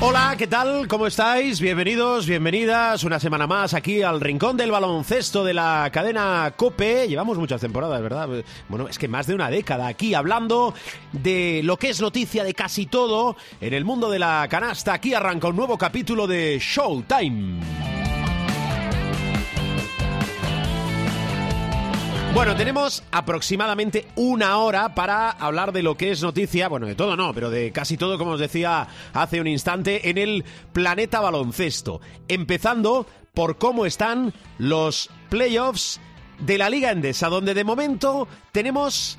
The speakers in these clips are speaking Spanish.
Hola, ¿qué tal? ¿Cómo estáis? Bienvenidos, bienvenidas una semana más aquí al Rincón del Baloncesto de la cadena Cope. Llevamos muchas temporadas, ¿verdad? Bueno, es que más de una década aquí hablando de lo que es noticia de casi todo en el mundo de la canasta. Aquí arranca un nuevo capítulo de Showtime. Bueno, tenemos aproximadamente una hora para hablar de lo que es noticia, bueno, de todo no, pero de casi todo, como os decía hace un instante, en el planeta baloncesto. Empezando por cómo están los playoffs de la Liga Endesa, donde de momento tenemos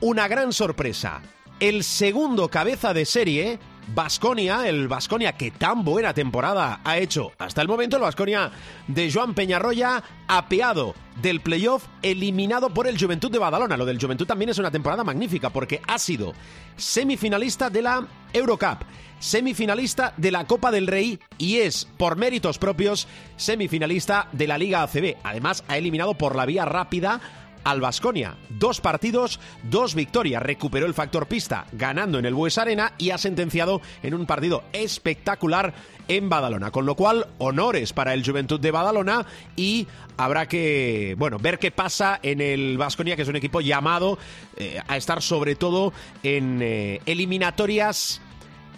una gran sorpresa. El segundo cabeza de serie Basconia, el Basconia que tan buena temporada ha hecho hasta el momento, el Basconia de Joan Peñarroya, apeado del playoff, eliminado por el Juventud de Badalona. Lo del Juventud también es una temporada magnífica porque ha sido semifinalista de la Eurocup, semifinalista de la Copa del Rey y es, por méritos propios, semifinalista de la Liga ACB. Además, ha eliminado por la vía rápida al Basconia. Dos partidos, dos victorias. Recuperó el factor pista ganando en el Bues Arena y ha sentenciado en un partido espectacular en Badalona. Con lo cual, honores para el Juventud de Badalona y habrá que, bueno, ver qué pasa en el Basconia, que es un equipo llamado eh, a estar sobre todo en eh, eliminatorias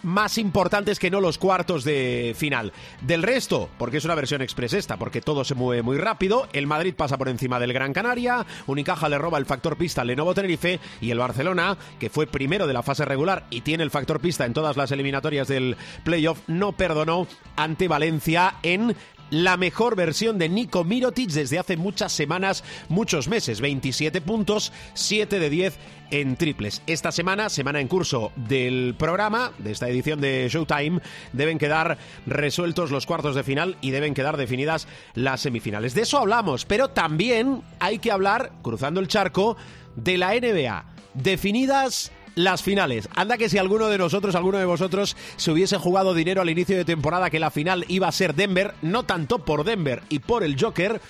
más importantes que no los cuartos de final. Del resto, porque es una versión express esta, porque todo se mueve muy rápido, el Madrid pasa por encima del Gran Canaria, Unicaja le roba el factor pista al Lenovo Tenerife y el Barcelona, que fue primero de la fase regular y tiene el factor pista en todas las eliminatorias del playoff, no perdonó ante Valencia en la mejor versión de Nico Mirotic desde hace muchas semanas, muchos meses. 27 puntos, 7 de 10 en triples. Esta semana, semana en curso del programa, de esta edición de Showtime, deben quedar resueltos los cuartos de final y deben quedar definidas las semifinales. De eso hablamos, pero también hay que hablar, cruzando el charco, de la NBA. Definidas las finales. Anda que si alguno de nosotros, alguno de vosotros, se hubiese jugado dinero al inicio de temporada que la final iba a ser Denver, no tanto por Denver y por el Joker,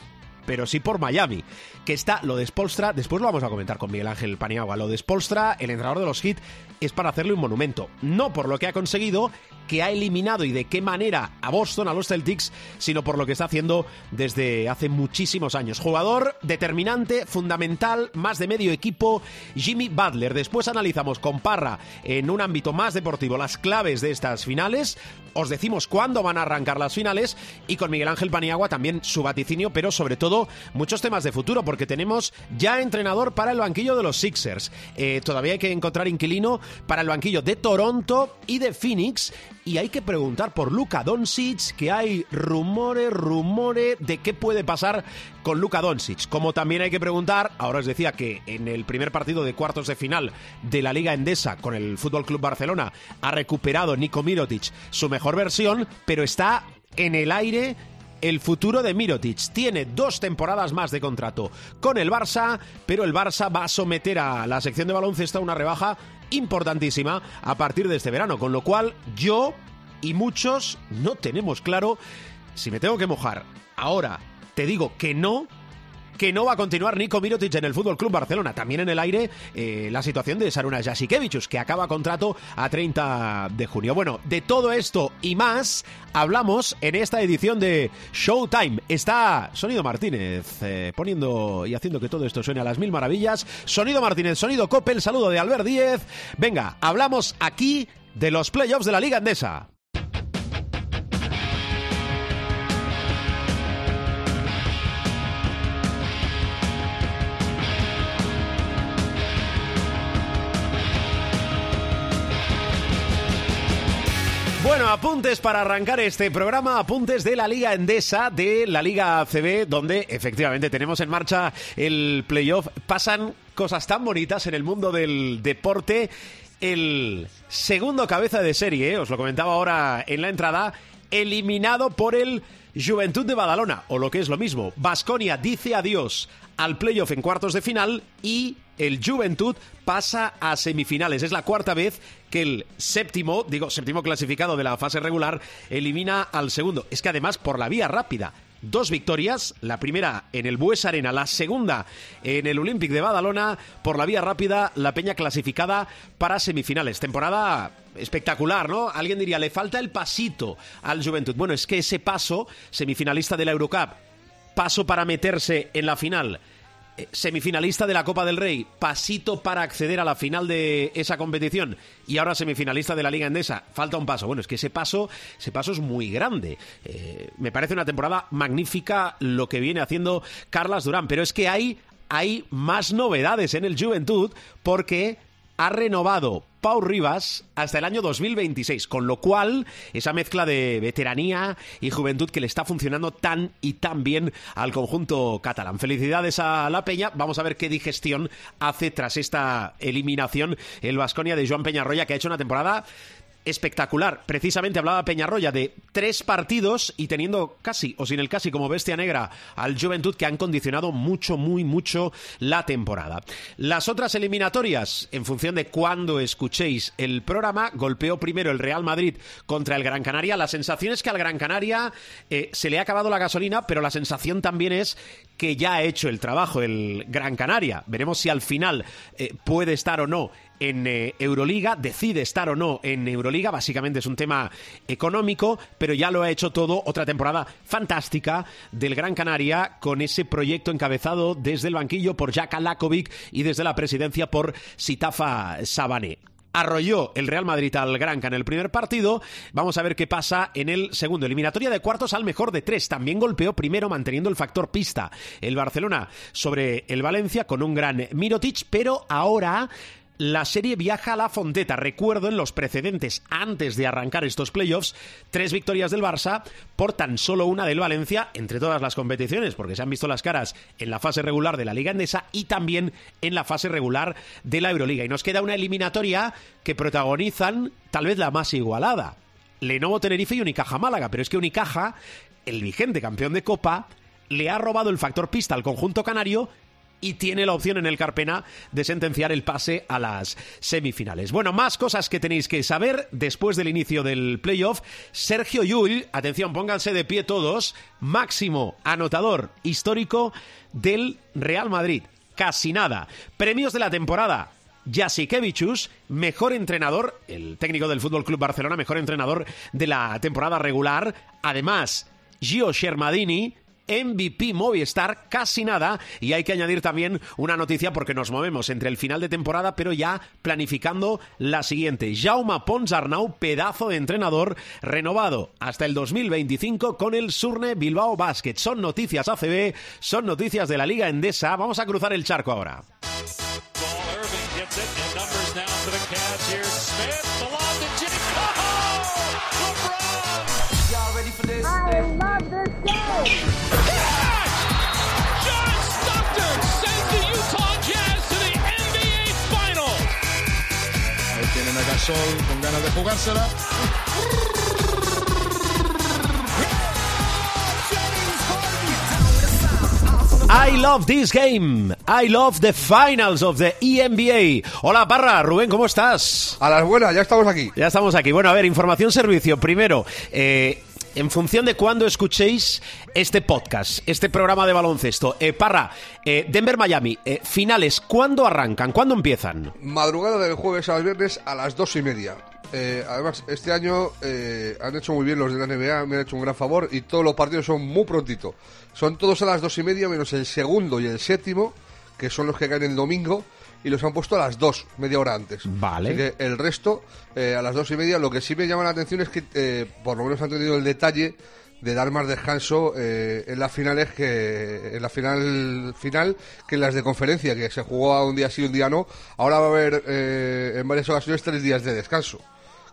pero sí por Miami, que está lo de Spolstra, después lo vamos a comentar con Miguel Ángel Paniagua, lo de Spolstra, el entrenador de los Heat, es para hacerle un monumento, no por lo que ha conseguido, que ha eliminado y de qué manera a Boston, a los Celtics, sino por lo que está haciendo desde hace muchísimos años. Jugador determinante, fundamental, más de medio equipo, Jimmy Butler. Después analizamos con Parra en un ámbito más deportivo las claves de estas finales, os decimos cuándo van a arrancar las finales y con Miguel Ángel Paniagua también su vaticinio, pero sobre todo muchos temas de futuro, porque tenemos ya entrenador para el banquillo de los Sixers. Eh, todavía hay que encontrar inquilino para el banquillo de Toronto y de Phoenix y hay que preguntar por Luka Doncic, que hay rumores, rumores de qué puede pasar con Luka Doncic. Como también hay que preguntar, ahora os decía que en el primer partido de cuartos de final de la Liga Endesa con el Fútbol Club Barcelona ha recuperado Nico Mirotic su mejor versión, pero está en el aire el futuro de Mirotic. Tiene dos temporadas más de contrato con el Barça, pero el Barça va a someter a la sección de baloncesto a una rebaja importantísima a partir de este verano, con lo cual yo y muchos no tenemos claro si me tengo que mojar. Ahora te digo que no que no va a continuar Nico Mirotic en el Fútbol Club Barcelona. También en el aire eh, la situación de Saruna Jasikevichus, que acaba contrato a 30 de junio. Bueno, de todo esto y más hablamos en esta edición de Showtime. Está Sonido Martínez eh, poniendo y haciendo que todo esto suene a las mil maravillas. Sonido Martínez, Sonido Coppel, saludo de Albert Díez. Venga, hablamos aquí de los playoffs de la Liga Andesa. Bueno, apuntes para arrancar este programa, apuntes de la Liga Endesa, de la Liga ACB, donde efectivamente tenemos en marcha el playoff. Pasan cosas tan bonitas en el mundo del deporte. El segundo cabeza de serie, os lo comentaba ahora en la entrada, eliminado por el Juventud de Badalona, o lo que es lo mismo, Basconia dice adiós al playoff en cuartos de final y el Juventud pasa a semifinales. Es la cuarta vez que el séptimo, digo, séptimo clasificado de la fase regular, elimina al segundo. Es que además por la vía rápida. Dos victorias, la primera en el Bues Arena, la segunda en el Olympic de Badalona, por la vía rápida, la Peña clasificada para semifinales. Temporada espectacular, ¿no? Alguien diría, le falta el pasito al Juventud. Bueno, es que ese paso, semifinalista de la Eurocup, paso para meterse en la final semifinalista de la Copa del Rey, pasito para acceder a la final de esa competición y ahora semifinalista de la Liga Endesa, falta un paso. Bueno, es que ese paso, ese paso es muy grande. Eh, me parece una temporada magnífica lo que viene haciendo Carlas Durán, pero es que hay, hay más novedades en el Juventud porque ha renovado Pau Rivas hasta el año 2026, con lo cual esa mezcla de veteranía y juventud que le está funcionando tan y tan bien al conjunto catalán. Felicidades a la Peña, vamos a ver qué digestión hace tras esta eliminación el Vasconia de Joan Peñarroya, que ha hecho una temporada espectacular. Precisamente hablaba Peñarroya de tres partidos y teniendo casi o sin el casi como bestia negra al Juventud que han condicionado mucho, muy, mucho la temporada. Las otras eliminatorias, en función de cuándo escuchéis el programa, golpeó primero el Real Madrid contra el Gran Canaria. La sensación es que al Gran Canaria eh, se le ha acabado la gasolina, pero la sensación también es que ya ha hecho el trabajo el Gran Canaria. Veremos si al final eh, puede estar o no en eh, Euroliga, decide estar o no en Euroliga, básicamente es un tema económico, pero ya lo ha hecho todo, otra temporada fantástica del Gran Canaria con ese proyecto encabezado desde el banquillo por Jack Alakovic y desde la presidencia por Sitafa Sabané arrolló el Real Madrid al Granca en el primer partido. Vamos a ver qué pasa en el segundo. Eliminatoria de cuartos al mejor de tres. También golpeó primero manteniendo el factor pista el Barcelona sobre el Valencia con un gran Mirotic, pero ahora la serie viaja a la Fonteta. Recuerdo en los precedentes, antes de arrancar estos playoffs, tres victorias del Barça por tan solo una del Valencia entre todas las competiciones, porque se han visto las caras en la fase regular de la Liga Endesa y también en la fase regular de la Euroliga. Y nos queda una eliminatoria que protagonizan tal vez la más igualada. Lenovo Tenerife y Unicaja Málaga, pero es que Unicaja, el vigente campeón de Copa, le ha robado el factor pista al conjunto canario y tiene la opción en el Carpena de sentenciar el pase a las semifinales. Bueno, más cosas que tenéis que saber después del inicio del playoff. Sergio Llull, atención, pónganse de pie todos, máximo anotador histórico del Real Madrid. Casi nada. Premios de la temporada. Jasikevichus, mejor entrenador, el técnico del Fútbol Club Barcelona, mejor entrenador de la temporada regular. Además, Gio Shermadini, MVP Movistar, casi nada. Y hay que añadir también una noticia porque nos movemos entre el final de temporada, pero ya planificando la siguiente. Jaume Pons Arnau, pedazo de entrenador, renovado hasta el 2025 con el Surne Bilbao Basket. Son noticias ACB, son noticias de la Liga Endesa. Vamos a cruzar el charco ahora. Sol con ganas de jugársela. I love this game. I love the finals of the EMBA. Hola, Parra. Rubén, ¿cómo estás? A las buenas, ya estamos aquí. Ya estamos aquí. Bueno, a ver, información servicio. Primero, eh, en función de cuándo escuchéis este podcast, este programa de baloncesto. Eh, Parra, eh, Denver-Miami, eh, finales, ¿cuándo arrancan? ¿Cuándo empiezan? Madrugada del jueves al viernes a las dos y media. además, este año han hecho muy bien los de la NBA, me han hecho un gran favor y todos los partidos son muy prontito. Son todos a las dos y media, menos el segundo y el séptimo, que son los que caen el domingo y los han puesto a las dos, media hora antes. Vale. Así que el resto, eh, a las dos y media, lo que sí me llama la atención es que eh, por lo menos han tenido el detalle de dar más descanso eh, en las finales que en la final final que en las de conferencia que se jugó a un día sí un día no ahora va a haber en varias ocasiones tres días de descanso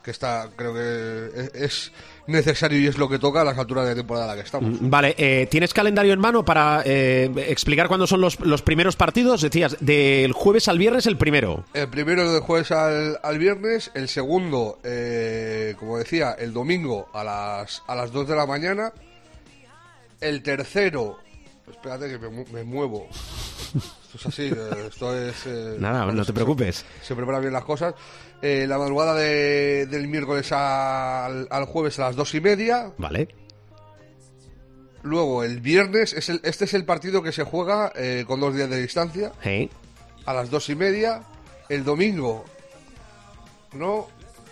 que está creo que es necesario y es lo que toca a las alturas de temporada en la que estamos. Mm, vale, eh, ¿tienes calendario en mano para eh, explicar cuándo son los, los, primeros partidos? Decías, del jueves al viernes el primero. El primero del jueves al, al viernes, el segundo, eh, como decía, el domingo a las, a las 2 de la mañana El tercero, espérate que me, mu- me muevo. Esto es así, esto es... eh, Nada, no te se- preocupes. Se preparan bien las cosas. Eh, la madrugada de- del miércoles al, al jueves a las dos y media. Vale. Luego el viernes, es el- este es el partido que se juega eh, con dos días de distancia, Hey. a las dos y media. El domingo, no,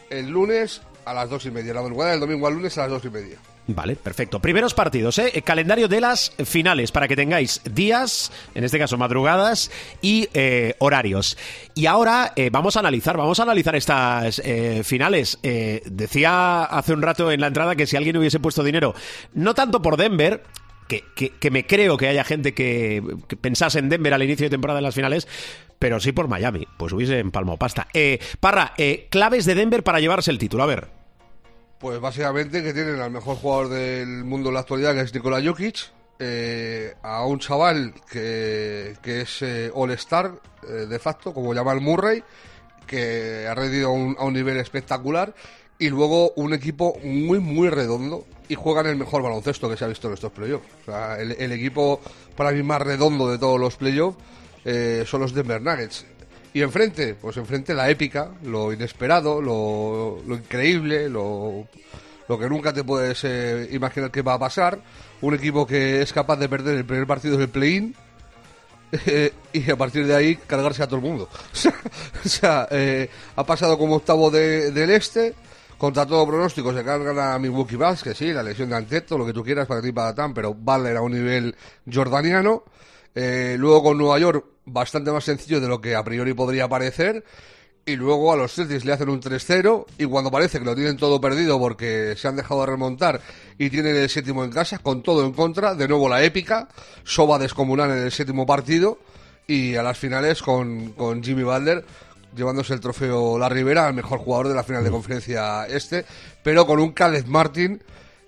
el lunes a las dos y media. La madrugada del domingo al lunes a las dos y media. Vale, perfecto. Primeros partidos, ¿eh? Calendario de las finales, para que tengáis días, en este caso madrugadas, y eh, horarios. Y ahora eh, vamos a analizar, vamos a analizar estas eh, finales. Eh, decía hace un rato en la entrada que si alguien hubiese puesto dinero, no tanto por Denver, que, que- que me creo que haya gente que, pensase en Denver al inicio de temporada en las finales, pero sí por Miami, pues hubiese empalmado pasta. Eh, Parra, eh, claves de Denver para llevarse el título, a ver. Pues básicamente que tienen al mejor jugador del mundo en la actualidad, que es Nikola Jokic, eh, a un chaval que, que es eh, All-Star eh, de facto, como Jamal Murray, que ha rendido a un, a un nivel espectacular, y luego un equipo muy, muy redondo, y juegan el mejor baloncesto que se ha visto en estos playoffs. El, el equipo para mí más redondo de todos los playoffs son los Denver Nuggets. Y enfrente, pues enfrente la épica, lo inesperado, lo, increíble, lo, lo que nunca te puedes eh, imaginar que va a pasar. Un equipo que es capaz de perder el primer partido del play-in y a partir de ahí cargarse a todo el mundo. o sea, eh, ha pasado como octavo de- del este. Contra todo pronóstico se cargan a Milwaukee Bucks, que sí, la lesión de Anteto, lo que tú quieras para ti para tan, pero Butler a un nivel jordaniano. Eh, luego con Nueva York, bastante más sencillo de lo que a priori podría parecer. Y luego a los Celtics le hacen un 3-0 y cuando parece que lo tienen todo perdido porque se han dejado de remontar y tienen el séptimo en casa, con todo en contra, de nuevo la épica, Soba descomunal en el séptimo partido y a las finales con, con Jimmy Butler llevándose el trofeo La Rivera al mejor jugador de la final de conferencia este, pero con un Caleb Martin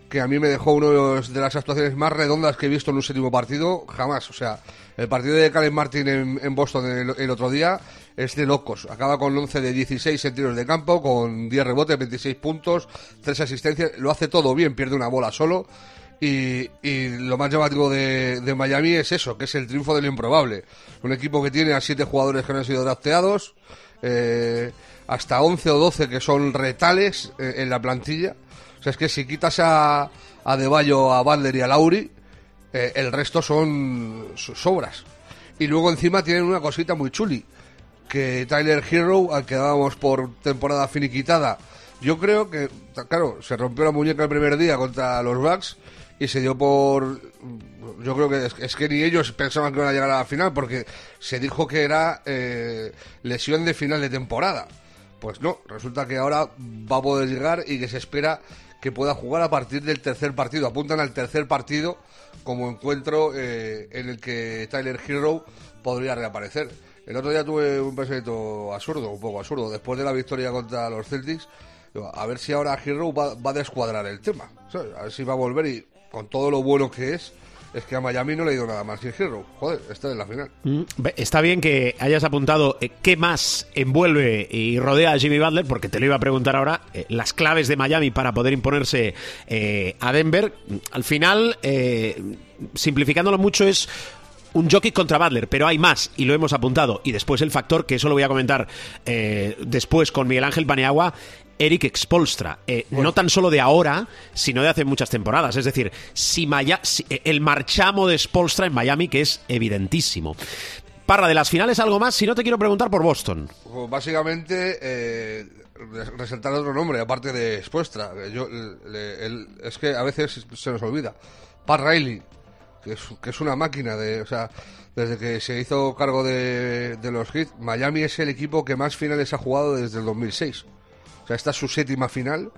que a mí me dejó una de, las actuaciones más redondas que he visto en un séptimo partido jamás. O sea, el partido de Caleb Martin en, en Boston el, el otro día es de locos. Acaba con 11 de 16 en tiros de campo, con 10 rebotes, 26 puntos, 3 asistencias. Lo hace todo bien, pierde una bola solo. Y, y lo más llamativo de, de Miami es eso, que es el triunfo del improbable. Un equipo que tiene a 7 jugadores que no han sido drafteados, eh, hasta 11 o 12 que son retales eh, en la plantilla. O sea, es que si quitas a, a De Bayo, a Butler y a Lauri, eh, el resto son so- sobras. Y luego encima tienen una cosita muy chuli, que Tyler Hero, al que dábamos por temporada finiquitada, yo creo que, claro, se rompió la muñeca el primer día contra los Bucks y se dio por... Yo creo que es, es que ni ellos pensaban que iban a llegar a la final porque se dijo que era eh, lesión de final de temporada. Pues no, resulta que ahora va a poder llegar y que se espera que pueda jugar a partir del tercer partido. Apuntan al tercer partido como encuentro eh, en el que Tyler Hero podría reaparecer. El otro día tuve un pensamiento absurdo, un poco absurdo, después de la victoria contra los Celtics, a ver si ahora Hero va, va a descuadrar el tema, a ver si va a volver y con todo lo bueno que es, es que a Miami no le ha ido nada más sin Hero. Joder, esta es la final. Mm, Está bien que hayas apuntado eh, qué más envuelve y rodea a Jimmy Butler, porque te lo iba a preguntar ahora, eh, las claves de Miami para poder imponerse eh, a Denver. Al final, simplificándolo mucho, es un jockey contra Butler, pero hay más y lo hemos apuntado. Y después el factor, que eso lo voy a comentar eh, después con Miguel Ángel Paniagua, Eric Expolstra. Eh, No tan solo de ahora, sino de hace muchas temporadas. Es decir, si Maya- si- eh, el marchamo de Spolstra en Miami, que es evidentísimo. Parra, de las finales algo más, si no te quiero preguntar por Boston. Pues básicamente eh, res- resaltar otro nombre, aparte de Expuestra. Yo, le- el- es que a veces se nos olvida. Pat Riley, que es, que es una máquina de... O sea, desde que se hizo cargo de, de los Heat, Miami es el equipo que más finales ha jugado desde el 2006. O sea, esta es su séptima final.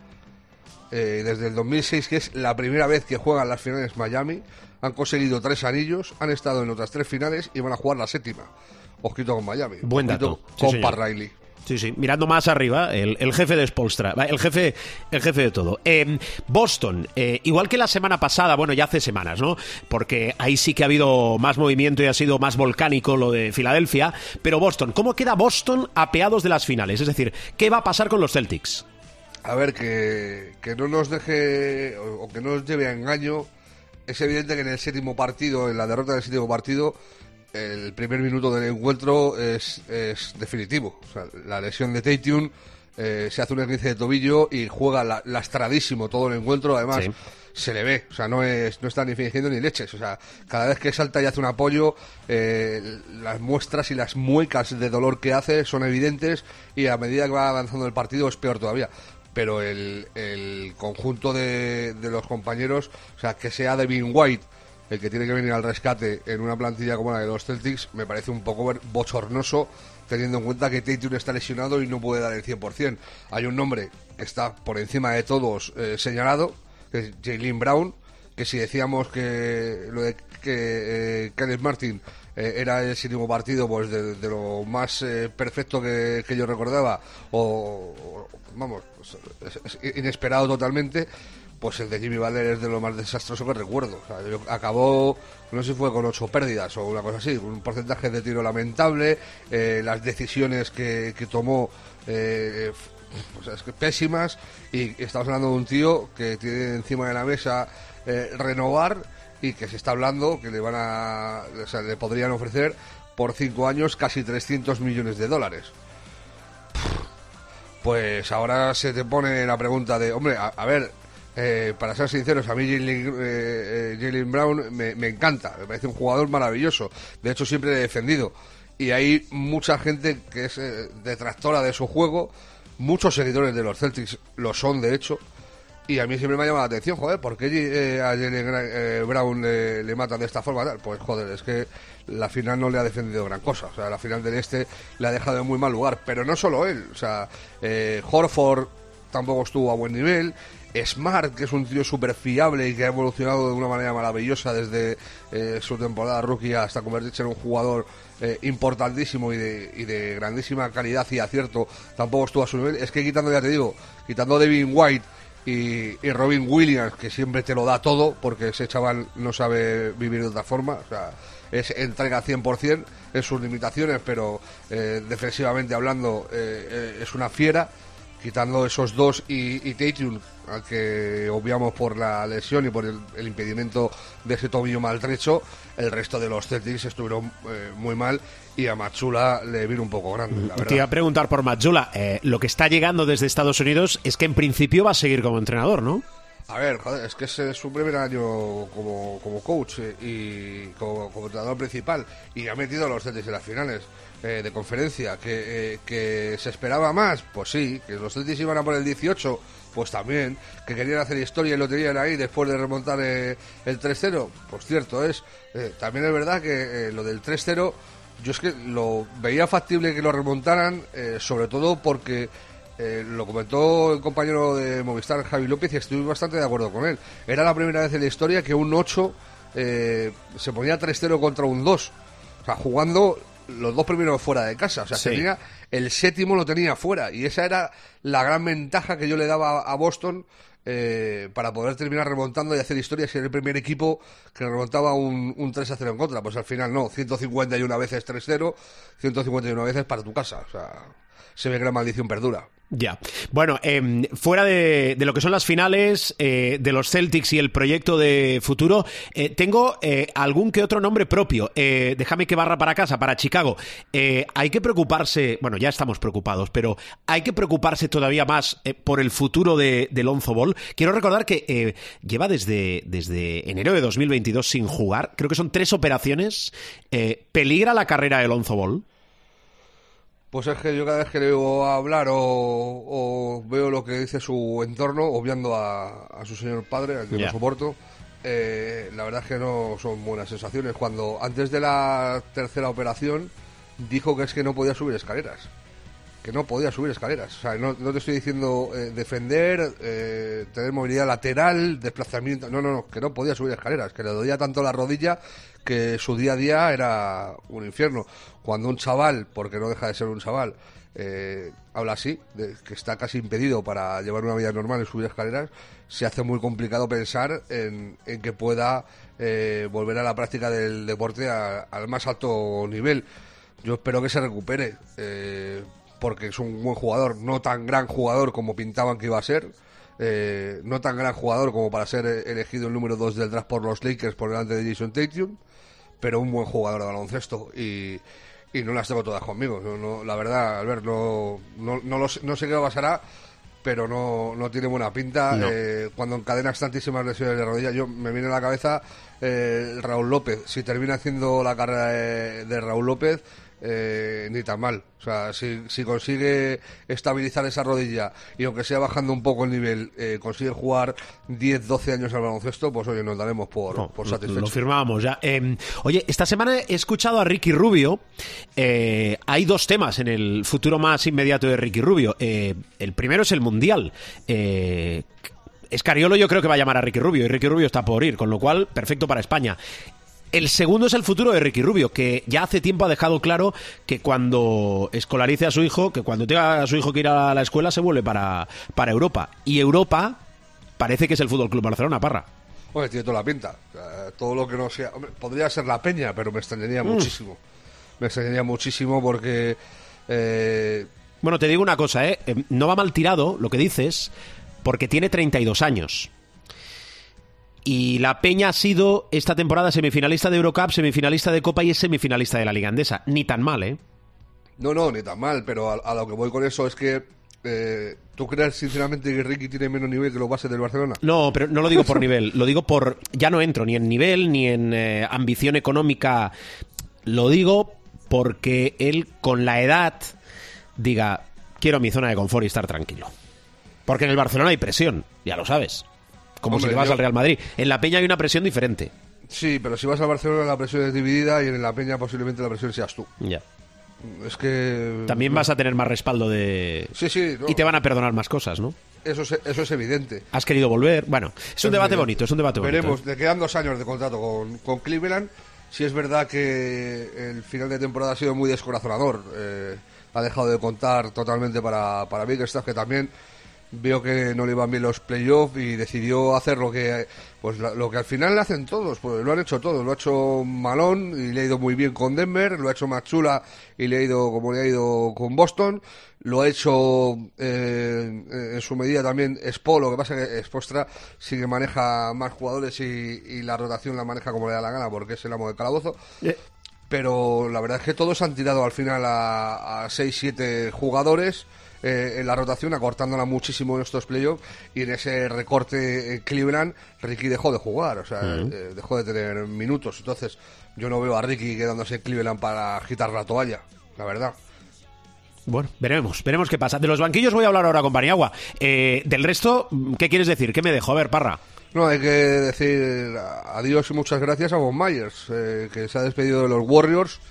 eh, desde el 2006, que es la primera vez que juegan las finales Miami. Han conseguido tres anillos, han estado en otras tres finales y van a jugar la séptima. Ojito con Miami. Buen dato. Sí, con. Pat Riley. Sí, sí, mirando más arriba, el, el jefe de Spolstra, el jefe, el jefe de todo. Eh, Boston, eh, igual que la semana pasada, bueno, ya hace semanas, ¿no? Porque ahí sí que ha habido más movimiento y ha sido más volcánico lo de Filadelfia. Pero Boston, ¿cómo queda Boston apeados de las finales? Es decir, ¿qué va a pasar con los Celtics? A ver, que, que no nos deje o que no nos lleve a engaño es evidente que en el séptimo partido, en la derrota del séptimo partido, el primer minuto del encuentro es, es definitivo. O sea, la lesión de Tatum eh, se hace un esguince de tobillo y juega la- lastradísimo todo el encuentro. Además, Sí. se le ve, o sea, no es no está ni fingiendo ni leches. O sea, cada vez que salta y hace un apoyo, eh, las muestras y las muecas de dolor que hace son evidentes y a medida que va avanzando el partido es peor todavía. Pero el, el conjunto de, de los compañeros, o sea, que sea Devin White el que tiene que venir al rescate en una plantilla como la de los Celtics, me parece un poco bochornoso teniendo en cuenta que Tatum está lesionado y no puede dar el 100%. Hay un nombre que está por encima de todos eh, señalado, que es Jalen Brown, que si decíamos que lo de que eh, Kenneth Martin eh, era el séptimo partido pues de, lo más perfecto que, yo recordaba o, vamos es- es inesperado totalmente pues el de Jimmy Butler es de lo más desastroso que recuerdo. O sea, acabó, no sé si fue con ocho pérdidas o una cosa así, un porcentaje de tiro lamentable, eh, las decisiones que, que tomó eh, pésimas y estamos hablando de un tío que tiene encima de la mesa eh, renovar y que se está hablando que le van a, o sea, le podrían ofrecer por cinco años casi 300 millones de dólares. Pues ahora se te pone la pregunta de, hombre, a ver, eh, para ser sinceros, a mí Jalen, eh, eh, Brown me, encanta, me parece un jugador maravilloso. De hecho, siempre he defendido. Y hay mucha gente que es eh, detractora de su juego, muchos seguidores de los Celtics lo son, de hecho. Y a mí siempre me ha llamado la atención, joder, ¿por qué a Jalen Brown le, le matan de esta forma? Pues joder, es que la final no le ha defendido gran cosa. O sea, la final del este le ha dejado en muy mal lugar. Pero no solo él, o sea, Horford tampoco estuvo a buen nivel. Smart, que es un tío súper fiable y que ha evolucionado de una manera maravillosa desde eh, su temporada rookie hasta convertirse en un jugador eh, importantísimo y de, grandísima calidad y acierto, tampoco estuvo a su nivel. Es que quitando, ya te digo, quitando Devin White y, Robin Williams, que siempre te lo da todo, porque ese chaval no sabe vivir de otra forma, es entrega 100% en sus limitaciones, pero eh, defensivamente hablando es una fiera quitando esos dos y, y Tatum, al que obviamos por la lesión y por el, el impedimento de ese tobillo maltrecho, el resto de los Celtics estuvieron eh, muy mal y a Machula le vino un poco grande, la Te iba a preguntar por Mazzula. Eh, lo que está llegando desde Estados Unidos es que en principio va a seguir como entrenador, ¿no? A ver, joder, es que es su primer año como, como coach y como, como entrenador principal y ha metido a los Celtics en las finales eh, de conferencia. Que, eh, que se esperaba más, pues sí. Que los Celtics iban a por el 18, pues también. Que querían hacer historia y lo tenían ahí después de remontar eh, el 3-0, pues cierto es. También es verdad que lo del 3-0, yo es que lo veía factible que lo remontaran, sobre todo porque lo comentó el compañero de Movistar, Javi López, y estoy bastante de acuerdo con él. Era la primera vez en la historia que un 8 eh, se ponía 3-0 contra un 2. O sea, jugando los dos primeros fuera de casa. O sea, Sí. tenía, el séptimo lo tenía fuera. Y esa era la gran ventaja que yo le daba a Boston eh, para poder terminar remontando y hacer historia ser el primer equipo que remontaba un, un 3 a 0 en contra. Pues al final no, 151 veces 3-0, 151 veces para tu casa. O sea, se ve que la maldición perdura. Ya. Bueno, em, fuera de, lo que son las finales, eh, de los Celtics y el proyecto de futuro, eh, tengo eh, algún que otro nombre propio. Déjame que barra para casa, para Chicago. Hay que preocuparse, bueno, ya estamos preocupados, pero hay que preocuparse todavía más por el futuro de, de Lonzo Ball. Quiero recordar que lleva desde, desde enero de 2022 sin jugar. Creo que son tres operaciones. ¿Peligra la carrera de Lonzo Ball? Pues es que yo cada vez que le oigo hablar o, o veo lo que dice su entorno, obviando a, a su señor padre, al que Ya. no soporto, eh, la verdad es que no son buenas sensaciones. Cuando antes de la tercera operación dijo que es que no podía subir escaleras. Que no podía subir escaleras. O sea, no, te estoy diciendo eh, defender, eh, tener movilidad lateral, desplazamiento. No, no, no, que no podía subir escaleras. Que le dolía tanto la rodilla que su día a día era un infierno. Cuando un chaval, porque no deja de ser un chaval, eh, habla así, que está casi impedido para llevar una vida normal y subir escaleras, se hace muy complicado pensar en, en que pueda eh, volver a la práctica del deporte a- al más alto nivel. Yo espero que se recupere, porque es un buen jugador, no tan gran jugador como pintaban que iba a ser. eh, no tan gran jugador como para ser elegido el número 2 del draft por los Lakers por delante de Jason Tatum, pero un buen jugador de baloncesto y, y no las tengo todas conmigo. No, no, la verdad, Albert, no, no, no, lo sé- no sé qué pasará, pero no, no tiene buena pinta. No. Eh, cuando encadenas tantísimas lesiones de rodilla, yo me viene a la cabeza eh, Raúl López. Si termina haciendo la carrera de, de Raúl López, eh, ni tan mal. O sea, si, si consigue estabilizar esa rodilla y aunque sea bajando un poco el nivel, eh, consigue jugar 10, 12 años al baloncesto, pues oye, nos daremos por, No, por satisfechos. Lo firmábamos ya. Eh, oye, esta semana he escuchado a Ricky Rubio. Eh, hay dos temas en el futuro más inmediato de Ricky Rubio. Eh, el primero es el Mundial. Escariolo yo creo que va a llamar a Ricky Rubio y Ricky Rubio está por ir, con lo cual perfecto para España. El segundo es el futuro de Ricky Rubio, que ya hace tiempo ha dejado claro que cuando escolarice a su hijo, que cuando tenga a su hijo que ir a la escuela, se vuelve para, para Europa. Y Europa parece que es el Fútbol Club Barcelona, Parra. Hombre, tiene toda la pinta. Sea, todo lo que no sea. hombre, podría ser la peña, pero me extrañaría Mm. muchísimo. Me extrañaría muchísimo porque. eh, Bueno, te digo una cosa, ¿eh? Eh, No va mal tirado lo que dices, porque tiene 32 años. Y la Peña ha sido esta temporada semifinalista de Eurocup, semifinalista de Copa y es semifinalista de la Liga Andesa. Ni tan mal, ¿eh? no, no, ni tan mal, pero a, a lo que voy con eso es que. eh, ¿Tú crees sinceramente que Ricky tiene menos nivel que los bases del Barcelona? No, pero no lo digo por nivel, lo digo por... Ya no entro ni en nivel ni en eh, ambición económica. Lo digo porque él con la edad diga, quiero mi zona de confort y estar tranquilo. Porque en el Barcelona hay presión, ya lo sabes. Como Hombre, si te vas yo- al Real Madrid. En la Peña hay una presión diferente. Sí, pero si vas al Barcelona la presión es dividida y en la peña posiblemente la presión seas tú. Ya. Es que. También vas a tener más respaldo de... Sí, sí, no, Y te van a perdonar más cosas, ¿no? eso, es, eso es evidente. Has querido volver. Bueno, es un Es debate evidente. bonito, es un debate bonito. Veremos, ¿eh? le quedan dos años de contrato con, con Cleveland. Si es verdad que el final de temporada ha sido muy descorazonador. eh, ha dejado de contar totalmente para, para Bickerstaff, que también vio que no le iban bien los playoffs y decidió hacer lo que pues lo que al final le hacen todos, pues lo han hecho todos, lo ha hecho Malón y le ha ido muy bien con Denver, lo ha hecho Machula y le ha ido como le ha ido con Boston, lo ha hecho eh, en su medida también Spo, lo que pasa que Spostra sí que maneja más jugadores y, y la rotación la maneja como le da la gana porque es el amo del calabozo. Eh, pero la verdad es que todos han tirado al final a, a 6-7 jugadores eh, en la rotación, acortándola muchísimo en estos playoffs y en ese recorte en Cleveland, Ricky dejó de jugar, o sea, eh, dejó de tener minutos. Entonces, yo no veo a Ricky quedándose en Cleveland para agitar la toalla, la verdad. Bueno, veremos, veremos qué pasa. De los banquillos voy a hablar ahora con Paniagua. Eh, del resto, ¿qué quieres decir? ¿Qué me dejo? A ver, Parra. No, hay que decir adiós y muchas gracias a Von Myers, eh, que se ha despedido de los Warriors,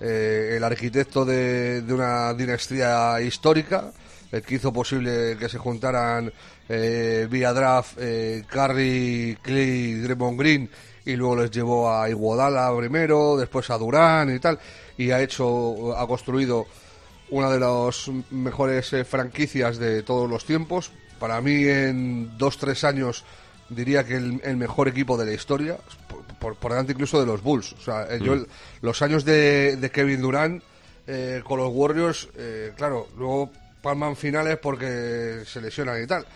eh, el arquitecto de, una dinastía histórica, el que hizo posible que se juntaran eh, vía draft eh, Curry, Clay, Draymond Green, y luego les llevó a Iguodala primero, después a Durán y tal, y ha hecho, ha construido una de las mejores eh, franquicias de todos los tiempos. Para mí, en dos, tres años, diría que el mejor equipo de la historia, por, por- delante incluso de los Bulls. O sea, eh, yo el- los años de, de Kevin Durant eh, con los Warriors, eh, claro, luego palman finales porque se lesionan y tal.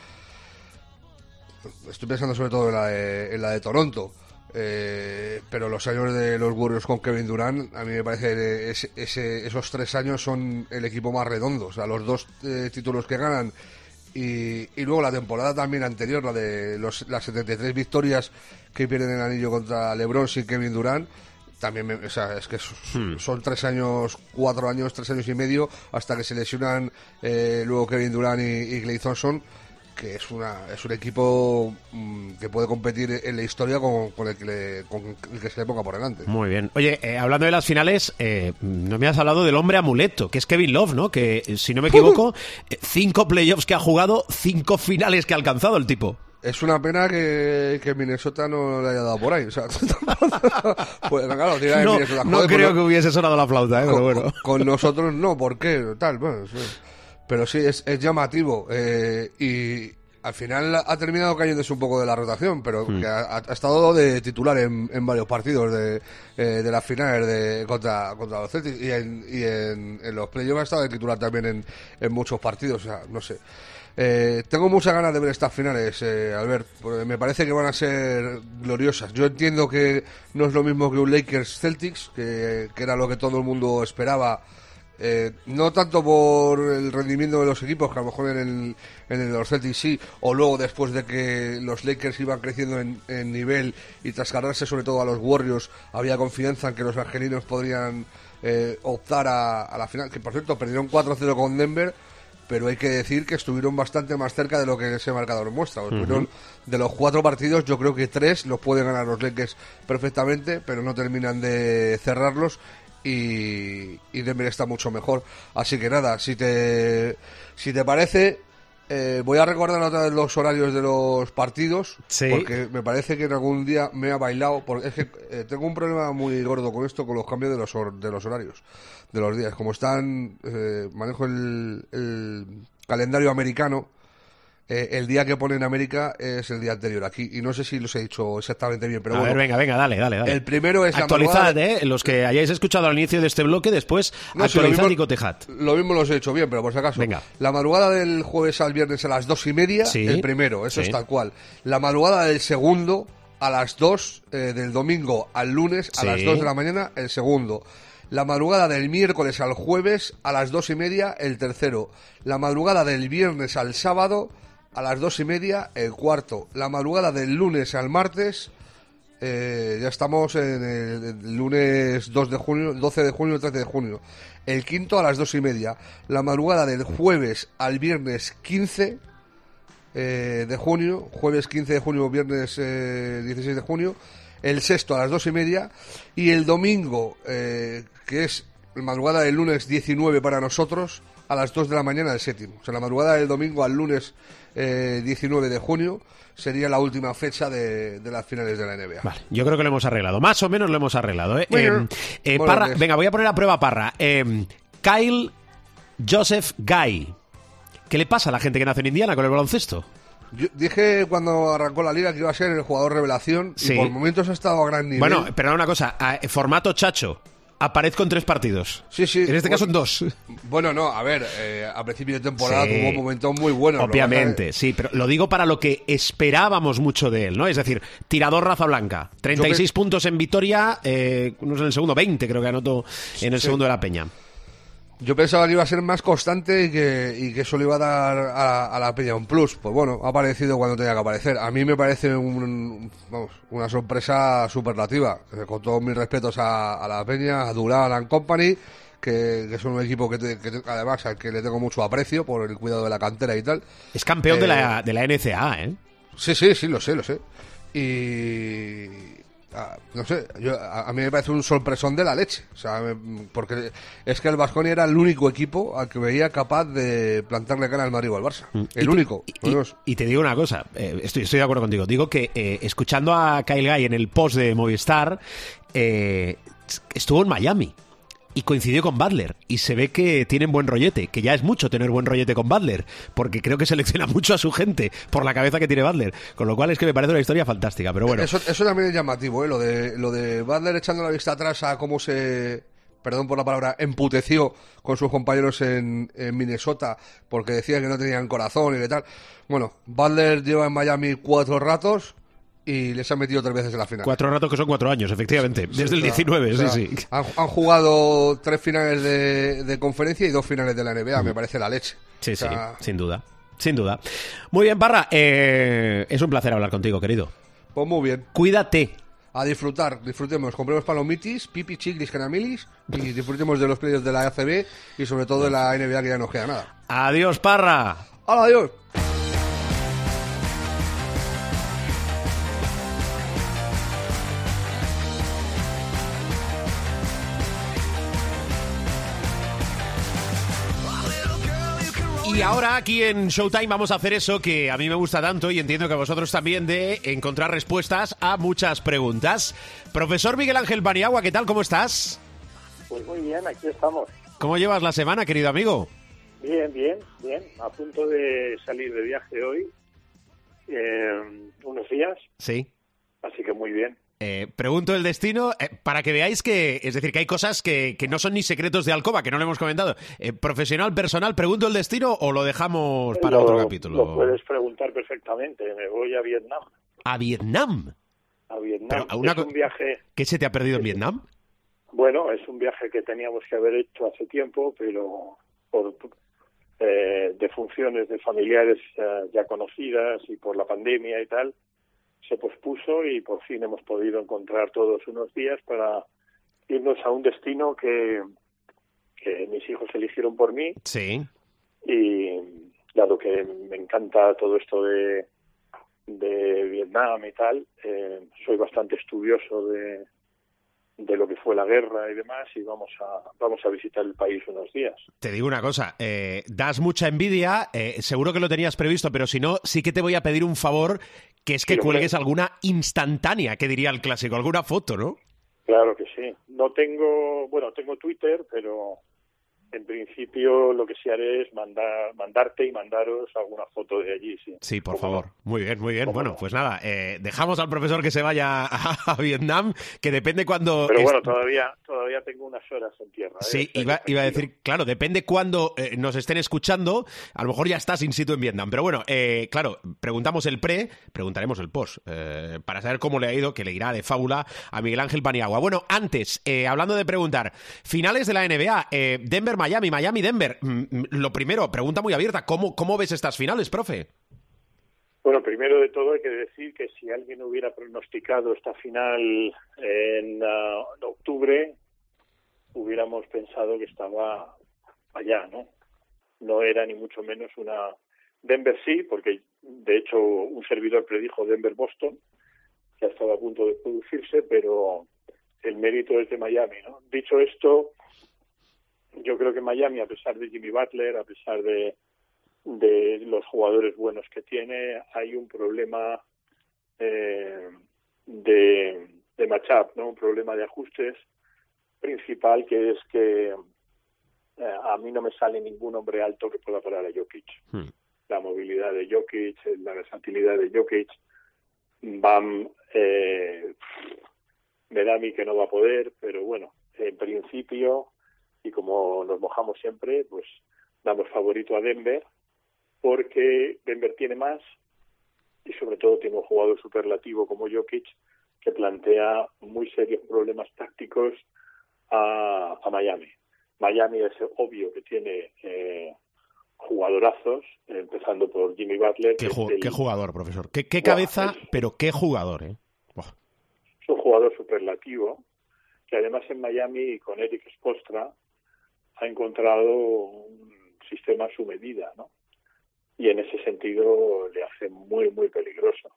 Estoy pensando sobre todo en la de, en la de Toronto. Eh, pero los años de los Warriors con Kevin Durant, a mí me parece que ese- ese- esos tres años son el equipo más redondo. O sea, los dos eh, títulos que ganan y, y luego la temporada también anterior, la de los, las 73 victorias que pierden el anillo contra LeBron sin Kevin Durant. También, me- o sea, es que son, son tres años, cuatro años, tres años y medio hasta que se lesionan eh, luego Kevin Durant y, y Klay Thompson que es una es un equipo mm, que puede competir en la historia con, con el que le, con el que se le ponga por delante. Muy bien. Oye, eh, hablando de las finales, eh, no me has hablado del hombre amuleto, que es Kevin Love, ¿no? Que, eh, si no me equivoco, eh, cinco playoffs que ha jugado, cinco finales que ha alcanzado el tipo. Es una pena que, que Minnesota no le haya dado por ahí. O sea, pues, claro, tira de No, Minnesota. no Joder, creo pues que hubiese sonado la flauta, ¿eh? con, Pero bueno. con- con nosotros no, ¿por qué? Tal, bueno, sí. Pero sí, es, es llamativo. eh, y, al final ha terminado cayéndose un poco de la rotación, pero que ha, ha estado de titular en, en varios partidos de, eh, de las finales de, contra, contra los Celtics y, en, y en, en los playoffs ha estado de titular también en, en muchos partidos, o sea, no sé. Eh, tengo muchas ganas de ver estas finales, eh, Albert, me parece que van a ser gloriosas. Yo entiendo que no es lo mismo que un Lakers Celtics, que, que era lo que todo el mundo esperaba eh, no tanto por el rendimiento de los equipos, que a lo mejor en el, en el los Celtics sí, o luego después de que los Lakers iban creciendo en, en nivel y tras cargarse sobre todo a los Warriors, había confianza en que los angelinos podrían eh, optar a, a la final, que por cierto perdieron 4-0 con Denver, pero hay que decir que estuvieron bastante más cerca de lo que ese marcador muestra. Estuvieron de los cuatro partidos, yo creo que tres los pueden ganar los Lakers perfectamente, pero no terminan de cerrarlos y, y Denver está mucho mejor. Así que nada, si te, si te parece, eh, voy a recordar otra vez los horarios de los partidos, Sí. porque me parece que en algún día me ha bailado, porque es que eh, tengo un problema muy gordo con esto, con los cambios de los, de los horarios, de los días. Como están, eh, manejo el, el calendario americano, eh, el día que pone en América es el día anterior aquí, y no sé si los he dicho exactamente bien, pero a bueno. ver, venga, venga, dale, dale, dale. El primero es la Actualizad, ¿eh? Los que hayáis escuchado al inicio de este bloque, después No, actualizad mismo- y cotejad. Lo mismo los he hecho bien, pero por si acaso. Venga. La madrugada del jueves al viernes a las dos y media, Sí. el primero, eso Sí. es tal cual. La madrugada del segundo a las dos, eh, del domingo al lunes a Sí. las dos de la mañana, el segundo. La madrugada del miércoles al jueves a las dos y media, el tercero. La madrugada del viernes al sábado a las dos y media, el cuarto. La madrugada del lunes al martes, eh, ya estamos en el, lunes 2 de junio, 12 de junio, 13 de junio. El quinto a las dos y media. La madrugada del jueves al viernes 15 eh, de junio. Jueves 15 de junio, viernes eh, 16 de junio. El sexto a las dos y media. Y el domingo, eh, que es la madrugada del lunes 19 para nosotros, a las 2 de la mañana el séptimo. O sea, la madrugada del domingo al lunes eh, 19 de junio sería la última fecha de, de las finales de la NBA. Vale, yo creo que lo hemos arreglado. Más o menos lo hemos arreglado, ¿eh? Bueno, Eh, bueno, Parra, venga, voy a poner a prueba Parra. Eh, Kyle Joseph Guy. ¿Qué le pasa a la gente que nace en Indiana con el baloncesto? Yo dije cuando arrancó la liga que iba a ser el jugador revelación Sí. y por momentos ha estado a gran nivel. Bueno, pero una cosa, a- formato chacho. Aparezco en tres partidos. Sí, sí. En este caso en Bueno, dos. Bueno, no, a ver, eh, a principio de temporada Sí. tuvo momentos muy buenos. lo que pasa Obviamente, sí, pero lo digo para lo que esperábamos mucho de él, ¿no? Es decir, tirador raza blanca, 36 Yo puntos en Vitoria, eh, unos en el segundo, 20 creo que anotó en el segundo de la Peña. Yo pensaba que iba a ser más constante y que, y que eso le iba a dar a, a la peña un plus. Pues bueno, ha aparecido cuando tenía que aparecer. A mí me parece un- vamos, una sorpresa superlativa. Eh, Con todos mis respetos a, a la peña, a Durán and Company, que, que son un equipo que, te- que además al que le tengo mucho aprecio por el cuidado de la cantera y tal. Es campeón de, Eh, la, de la NCAA, ¿eh? Sí, sí, sí, lo sé, lo sé. Y. ah, no sé, yo, a, a mí me parece un sorpresón de la leche. O sea, me- porque es que el Vasconia era el único equipo al que veía capaz de plantarle cara al Madrid o al Barça. El Mm. Te- único. Y te digo una cosa, eh, estoy, estoy de acuerdo contigo. Digo que eh, escuchando a Kyle Guy en el post de Movistar, eh, estuvo en Miami y coincidió con Butler. Y se ve que tienen buen rollete, que ya es mucho tener buen rollete con Butler, porque creo que selecciona mucho a su gente por la cabeza que tiene Butler. Con lo cual es que me parece una historia fantástica. Pero bueno, Eso, también es llamativo, ¿eh? Lo de, lo de Butler echando la vista atrás a cómo se. Perdón por la palabra, emputeció con sus compañeros en, en Minnesota porque decía que no tenían corazón y que tal. Bueno, Butler lleva en Miami cuatro ratos y les ha metido tres veces en la final. cuatro ratos que son cuatro años, efectivamente. Desde el O sea, 19, o sea, sí, sí. Han, han jugado tres finales de, de conferencia y dos finales de la NBA, me parece la leche. Sí, O sea, sí, sin duda. Sin duda. Muy bien, Parra. eh, es un placer hablar contigo, querido. Pues muy bien. Cuídate. A disfrutar, disfrutemos, compremos palomitis, pipi, chiclis, canamilis y disfrutemos de los playoffs de la ACB y sobre todo de la NBA que ya no queda nada. Adiós, Parra. ¡Hala, adiós! Y ahora aquí en Showtime vamos a hacer eso que a mí me gusta tanto y entiendo que a vosotros también de encontrar respuestas a muchas preguntas. Profesor Miguel Ángel Paniagua, ¿qué tal? ¿Cómo estás? Pues muy bien, aquí estamos. ¿Cómo llevas la semana, querido amigo? Bien, bien, bien. A punto de salir de viaje hoy eh, unos días, Sí. así que muy bien. Eh, pregunto el destino eh, para que veáis que, es decir, que hay cosas que, que no son ni secretos de Alcoba, que no lo hemos comentado. Eh, profesional, personal, pregunto el destino o lo dejamos para Lo- otro capítulo. Lo puedes preguntar perfectamente. Me voy a Vietnam. A Vietnam. A Vietnam. Pero a una es un viaje, ¿Qué se te ha perdido en Vietnam? bueno, es un viaje que teníamos que haber hecho hace tiempo, pero por eh, de funciones de familiares ya conocidas y por la pandemia y tal, se pospuso y por fin hemos podido encontrar todos unos días para irnos a un destino que, que mis hijos eligieron por mí Sí. y dado que me encanta todo esto de, de Vietnam y tal, eh, soy bastante estudioso de, de lo que fue la guerra y demás y vamos a vamos a visitar el país unos días. Te digo una cosa, eh, das mucha envidia, eh, seguro que lo tenías previsto, pero si no, sí que te voy a pedir un favor, que es que Sí, cuelgues alguna instantánea, que diría el clásico, alguna foto, ¿no? Claro que sí. No tengo, bueno, tengo Twitter, pero en principio lo que sí haré es mandar, mandarte y mandaros alguna foto de allí, sí. Sí, por favor. Muy bien, muy bien. ¿Cómo Bueno, no? pues nada, eh, dejamos al profesor que se vaya a, a Vietnam, que depende cuando... Pero bueno, todavía todavía tengo unas horas en tierra. ¿eh? Sí, iba, iba a decir, claro, depende cuando eh, nos estén escuchando, a lo mejor ya estás in situ en Vietnam. Pero bueno, eh, claro, preguntamos el pre, preguntaremos el post, eh, para saber cómo le ha ido, que le irá de fábula a Miguel Ángel Paniagua. Bueno, antes, hablando de preguntar, finales de la NBA, eh, Denver-Miami, Miami-Denver. Mm, mm, lo primero, pregunta muy abierta, ¿cómo, ¿cómo ves estas finales, profe? Bueno, primero de todo hay que decir que si alguien hubiera pronosticado esta final en ah, octubre, hubiéramos pensado que estaba allá, ¿no? No era ni mucho menos una Denver sí, porque de hecho un servidor predijo Denver-Boston, que ha estado a punto de producirse, pero el mérito es de Miami, ¿no? Dicho esto, yo creo que Miami, a pesar de Jimmy Butler, a pesar de de los jugadores buenos que tiene, hay un problema eh, de, de matchup, ¿no? un problema de ajustes principal que es que eh, a mí no me sale ningún hombre alto que pueda parar a Jokic. Hmm. La movilidad de Jokic, la versatilidad de Jokic, Bam, eh, me da a mí que no va a poder, pero bueno, en principio, y como nos mojamos siempre, pues damos favorito a Denver, porque Denver tiene más y sobre todo tiene un jugador superlativo como Jokic que plantea muy serios problemas tácticos a, a Miami. Miami es obvio que tiene eh, jugadorazos, empezando por Jimmy Butler. ¿Qué, que es ju- el- qué jugador, profesor? ¿Qué, qué Buah, cabeza, es- pero qué jugador, eh? Buah. es un jugador superlativo que además en Miami con Eric Spostra ha encontrado un sistema a su medida, ¿no? Y en ese sentido le hace muy, muy peligroso.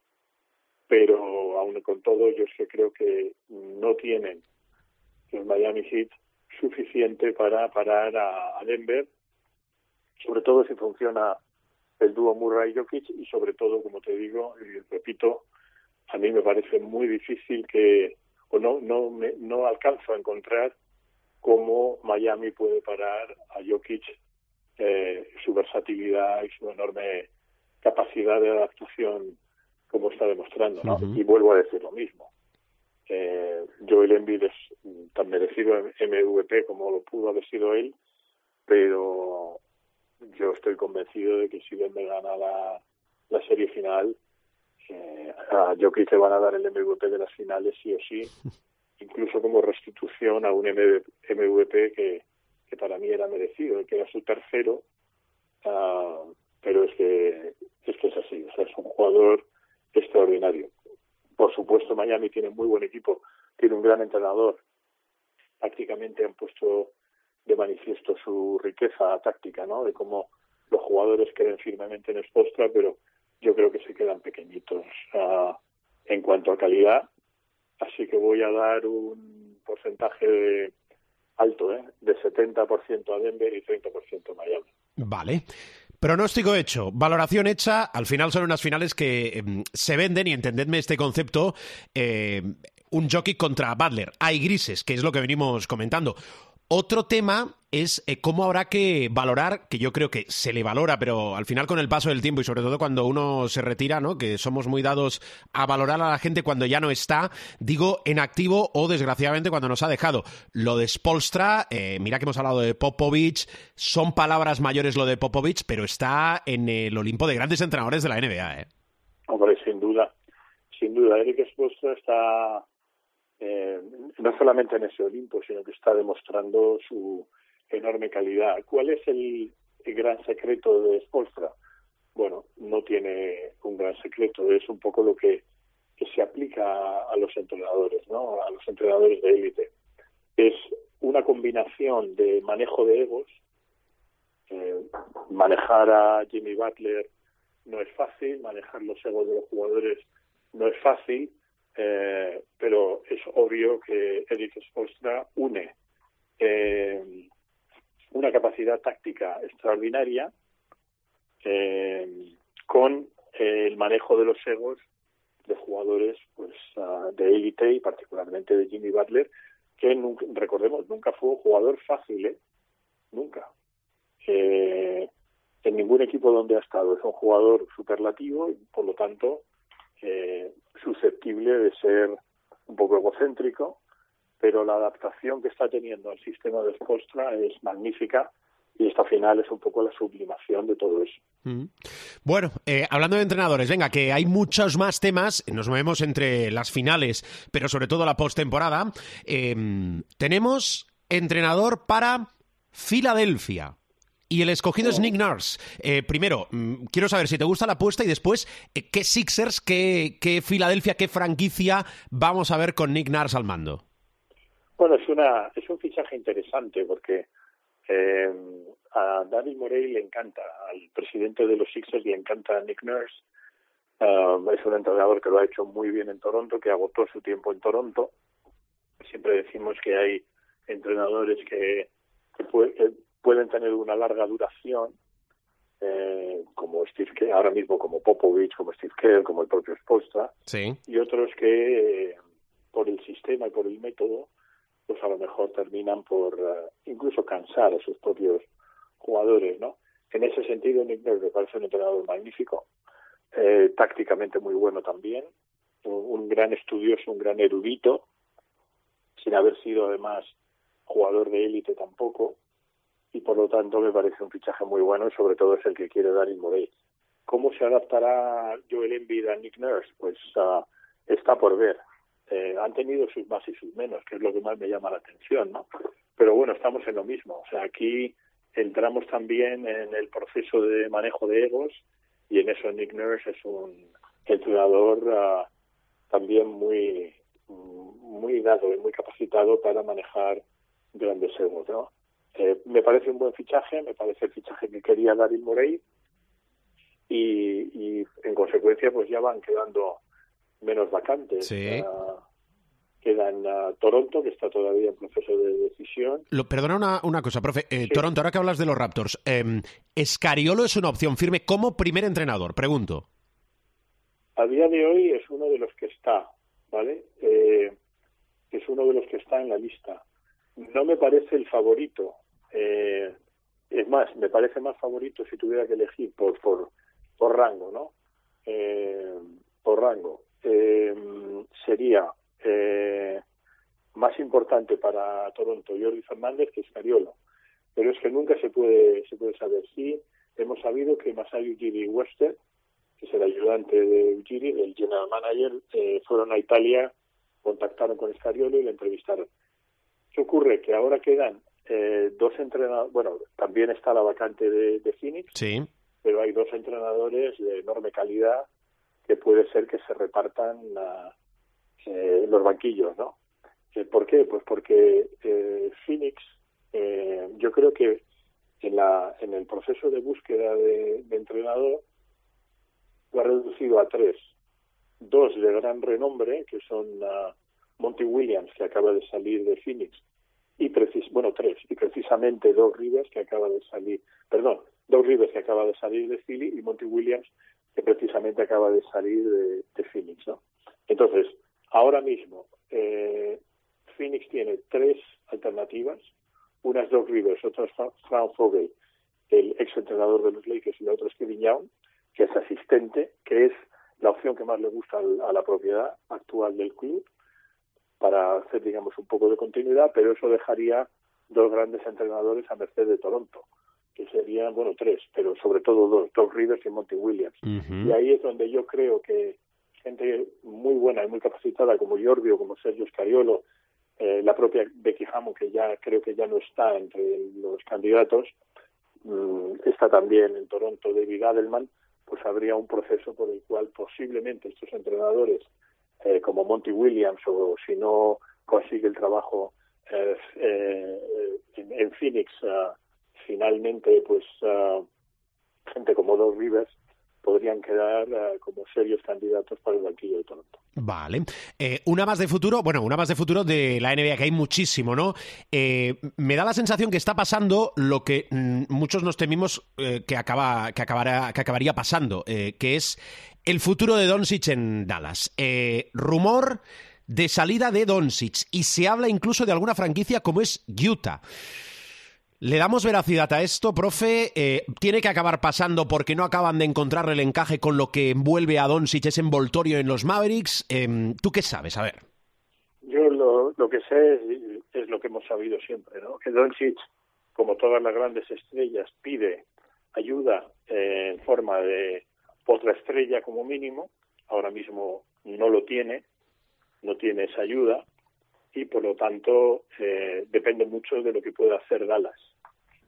Pero aún con todo, yo es creo que no tienen los Miami Heat suficiente para parar a, Denver, sobre todo si funciona el dúo Murray-Jokic y sobre todo, como te digo, y repito, a mí me parece muy difícil que, o no, no, me- no alcanzo a encontrar cómo Miami puede parar a Jokic eh, su versatilidad y su enorme capacidad de adaptación como está demostrando, ¿no? Y vuelvo a decir lo mismo. Eh, Joel Embiid es tan merecido MVP como lo pudo haber sido él, pero yo estoy convencido de que si Denver gana la, la serie final, eh, a Jokic le van a dar el MVP de las finales sí o sí, incluso como restitución a un MVP que, para mí era merecido, que era su tercero, ah, pero es que, es que es así, o sea, es un jugador extraordinario. Por supuesto, Miami tiene muy buen equipo, tiene un gran entrenador, prácticamente han puesto de manifiesto su riqueza táctica, ¿no? De cómo los jugadores creen firmemente en Spostra, pero yo creo que se quedan pequeñitos ah, en cuanto a calidad. Así que voy a dar un porcentaje de- alto, ¿eh? De 70% a Denver y 30% a Miami. Vale. Pronóstico hecho, valoración hecha. Al final son unas finales que em, se venden, y entendedme este concepto, eh, un jockey contra Butler. Hay grises, que es lo que venimos comentando. Otro tema es eh, cómo habrá que valorar, que yo creo que se le valora, pero al final con el paso del tiempo y sobre todo cuando uno se retira, ¿no? Que somos muy dados a valorar a la gente cuando ya no está, digo, en activo o desgraciadamente cuando nos ha dejado. Lo de Spolstra, eh, mira que hemos hablado de Popovich, son palabras mayores lo de Popovich, pero está en el Olimpo de grandes entrenadores de la NBA, ¿eh? Hombre, sin duda, sin duda, Eric Spolstra está eh, no solamente en ese Olimpo, sino que está demostrando su enorme calidad. ¿Cuál es el, gran secreto de Spolstra? Bueno, no tiene un gran secreto, es un poco lo que, se aplica a los entrenadores, ¿no? A los entrenadores de élite. Es una combinación de manejo de egos. Eh, manejar a Jimmy Butler no es fácil, manejar los egos de los jugadores no es fácil, eh, pero es obvio que Eric Spolstra une eh, una capacidad táctica extraordinaria eh, con el manejo de los egos de jugadores pues ah, de élite y particularmente de Jimmy Butler que recordemos nunca fue un jugador fácil ¿eh? nunca en ningún equipo donde ha estado es un jugador superlativo y por lo tanto eh, susceptible de ser un poco egocéntrico, pero la adaptación que está teniendo al sistema de Spolstra es magnífica y esta final es un poco la sublimación de todo eso. Mm. Bueno, eh, hablando de entrenadores, venga, que hay muchos más temas, nos movemos entre las finales, pero sobre todo la postemporada. Eh, tenemos entrenador para Filadelfia. Y el escogido es Nick Nurse. Eh, primero, mm, quiero saber si te gusta la apuesta y después, eh, ¿qué Sixers, qué, qué Filadelfia, qué franquicia vamos a ver con Nick Nurse al mando? Bueno, es, una, es un fichaje interesante porque eh, a David Morey le encanta, al presidente de los Sixers le encanta Nick Nurse. es un entrenador que lo ha hecho muy bien en Toronto, que agotó su tiempo en Toronto. Siempre decimos que hay entrenadores que, que, que pueden tener una larga duración, eh, como Steve ahora mismo como Popovich, como Steve Kerr, como el propio Spolstra, y otros que eh, por el sistema y por el método, pues a lo mejor terminan por eh, incluso cansar a sus propios jugadores, ¿no? En ese sentido, Nick Nurse me parece un entrenador magnífico, tácticamente muy bueno también, un gran estudioso, un gran erudito, sin haber sido además jugador de élite tampoco, y por lo tanto me parece un fichaje muy bueno y sobre todo es el que quiere Daryl Morey. ¿Cómo se adaptará Joel Embiid a Nick Nurse? Pues uh, está por ver. Eh, han tenido sus más y sus menos, que es lo que más me llama la atención, ¿no? Pero bueno, estamos en lo mismo. O sea, aquí entramos también en el proceso de manejo de egos y en eso Nick Nurse es un entrenador uh, también muy muy dado y muy capacitado para manejar grandes egos, ¿no? Eh, me parece un buen fichaje, me parece el fichaje que quería Daryl Morey y, en consecuencia pues ya van quedando menos vacantes. Sí. queda en Toronto, que está todavía en proceso de decisión. Lo, perdona una, una cosa, profe. Eh, Toronto, ahora que hablas de los Raptors, eh, ¿Escariolo es una opción firme como primer entrenador? Pregunto. A día de hoy es uno de los que está, ¿vale? Eh, es uno de los que está en la lista. No me parece el favorito, eh, es más, me parece más favorito si tuviera que elegir por, por, por rango, ¿no? Eh, por rango. Eh, sería eh, más importante para Toronto Jordi Fernández que Scariolo. Pero es que nunca se puede, se puede saber. Sí, hemos sabido que Masayu Ujiri Wester, que es el ayudante de Ujiri, el general manager, eh, fueron a Italia, contactaron con Scariolo y le entrevistaron. ¿Qué ocurre? Que ahora quedan eh, dos entrenadores, bueno, también está la vacante de, de Phoenix, sí. pero hay dos entrenadores de enorme calidad que puede ser que se repartan eh, los banquillos, ¿no? Eh, ¿Por qué? Pues porque eh, Phoenix, eh, yo creo que en, la, en el proceso de búsqueda de, de entrenador lo ha reducido a tres. Dos de gran renombre, que son uh, Monty Williams, que acaba de salir de Phoenix, y precis bueno tres y precisamente Doug Rivers que acaba de salir perdón Doug Rivers que acaba de salir de Philly y Monty Williams que precisamente acaba de salir de, Phoenix no entonces ahora mismo eh, Phoenix tiene tres alternativas Una es Doc Rivers, otra es Frank Vogel, el ex entrenador de los Lakers, y la otra es Kevin Young, que es asistente, que es la opción que más le gusta a la propiedad actual del club para hacer, digamos, un poco de continuidad, pero eso dejaría dos grandes entrenadores a merced de Toronto, que serían, bueno, tres, pero sobre todo dos, Doc Rivers y Monty Williams. Y ahí es donde yo creo que gente muy buena y muy capacitada como Jordi o como Sergio Scariolo, eh, la propia Becky Hammond, que ya creo que ya no está entre los candidatos, mm, está también en Toronto David Adelman, pues habría un proceso por el cual posiblemente estos entrenadores eh, como Monty Williams o si no consigue el trabajo eh, eh, en, Phoenix ah, finalmente pues ah, gente como Doug Rivers podrían quedar uh, como serios candidatos para el banquillo de Toronto. Vale. Eh, una más de futuro, bueno, una más de futuro de la NBA, que hay muchísimo, ¿no? Eh, me da la sensación que está pasando lo que mm, muchos nos temimos eh, que, acaba, que, acabará, que acabaría pasando, que es el futuro de Doncic en Dallas. rumor de salida de Doncic y se habla incluso de alguna franquicia como es Utah. Le damos veracidad a esto, profe. Eh, tiene que acabar pasando porque no acaban de encontrar el encaje con lo que envuelve a Doncic ese envoltorio en los Mavericks. Em, ¿Tú qué sabes? A ver. Yo lo, que sé es, lo que hemos sabido siempre, ¿no? Que Doncic, como todas las grandes estrellas, pide ayuda en forma de otra estrella como mínimo. Ahora mismo no lo tiene, no tiene esa ayuda y por lo tanto eh, depende mucho de lo que pueda hacer Dallas.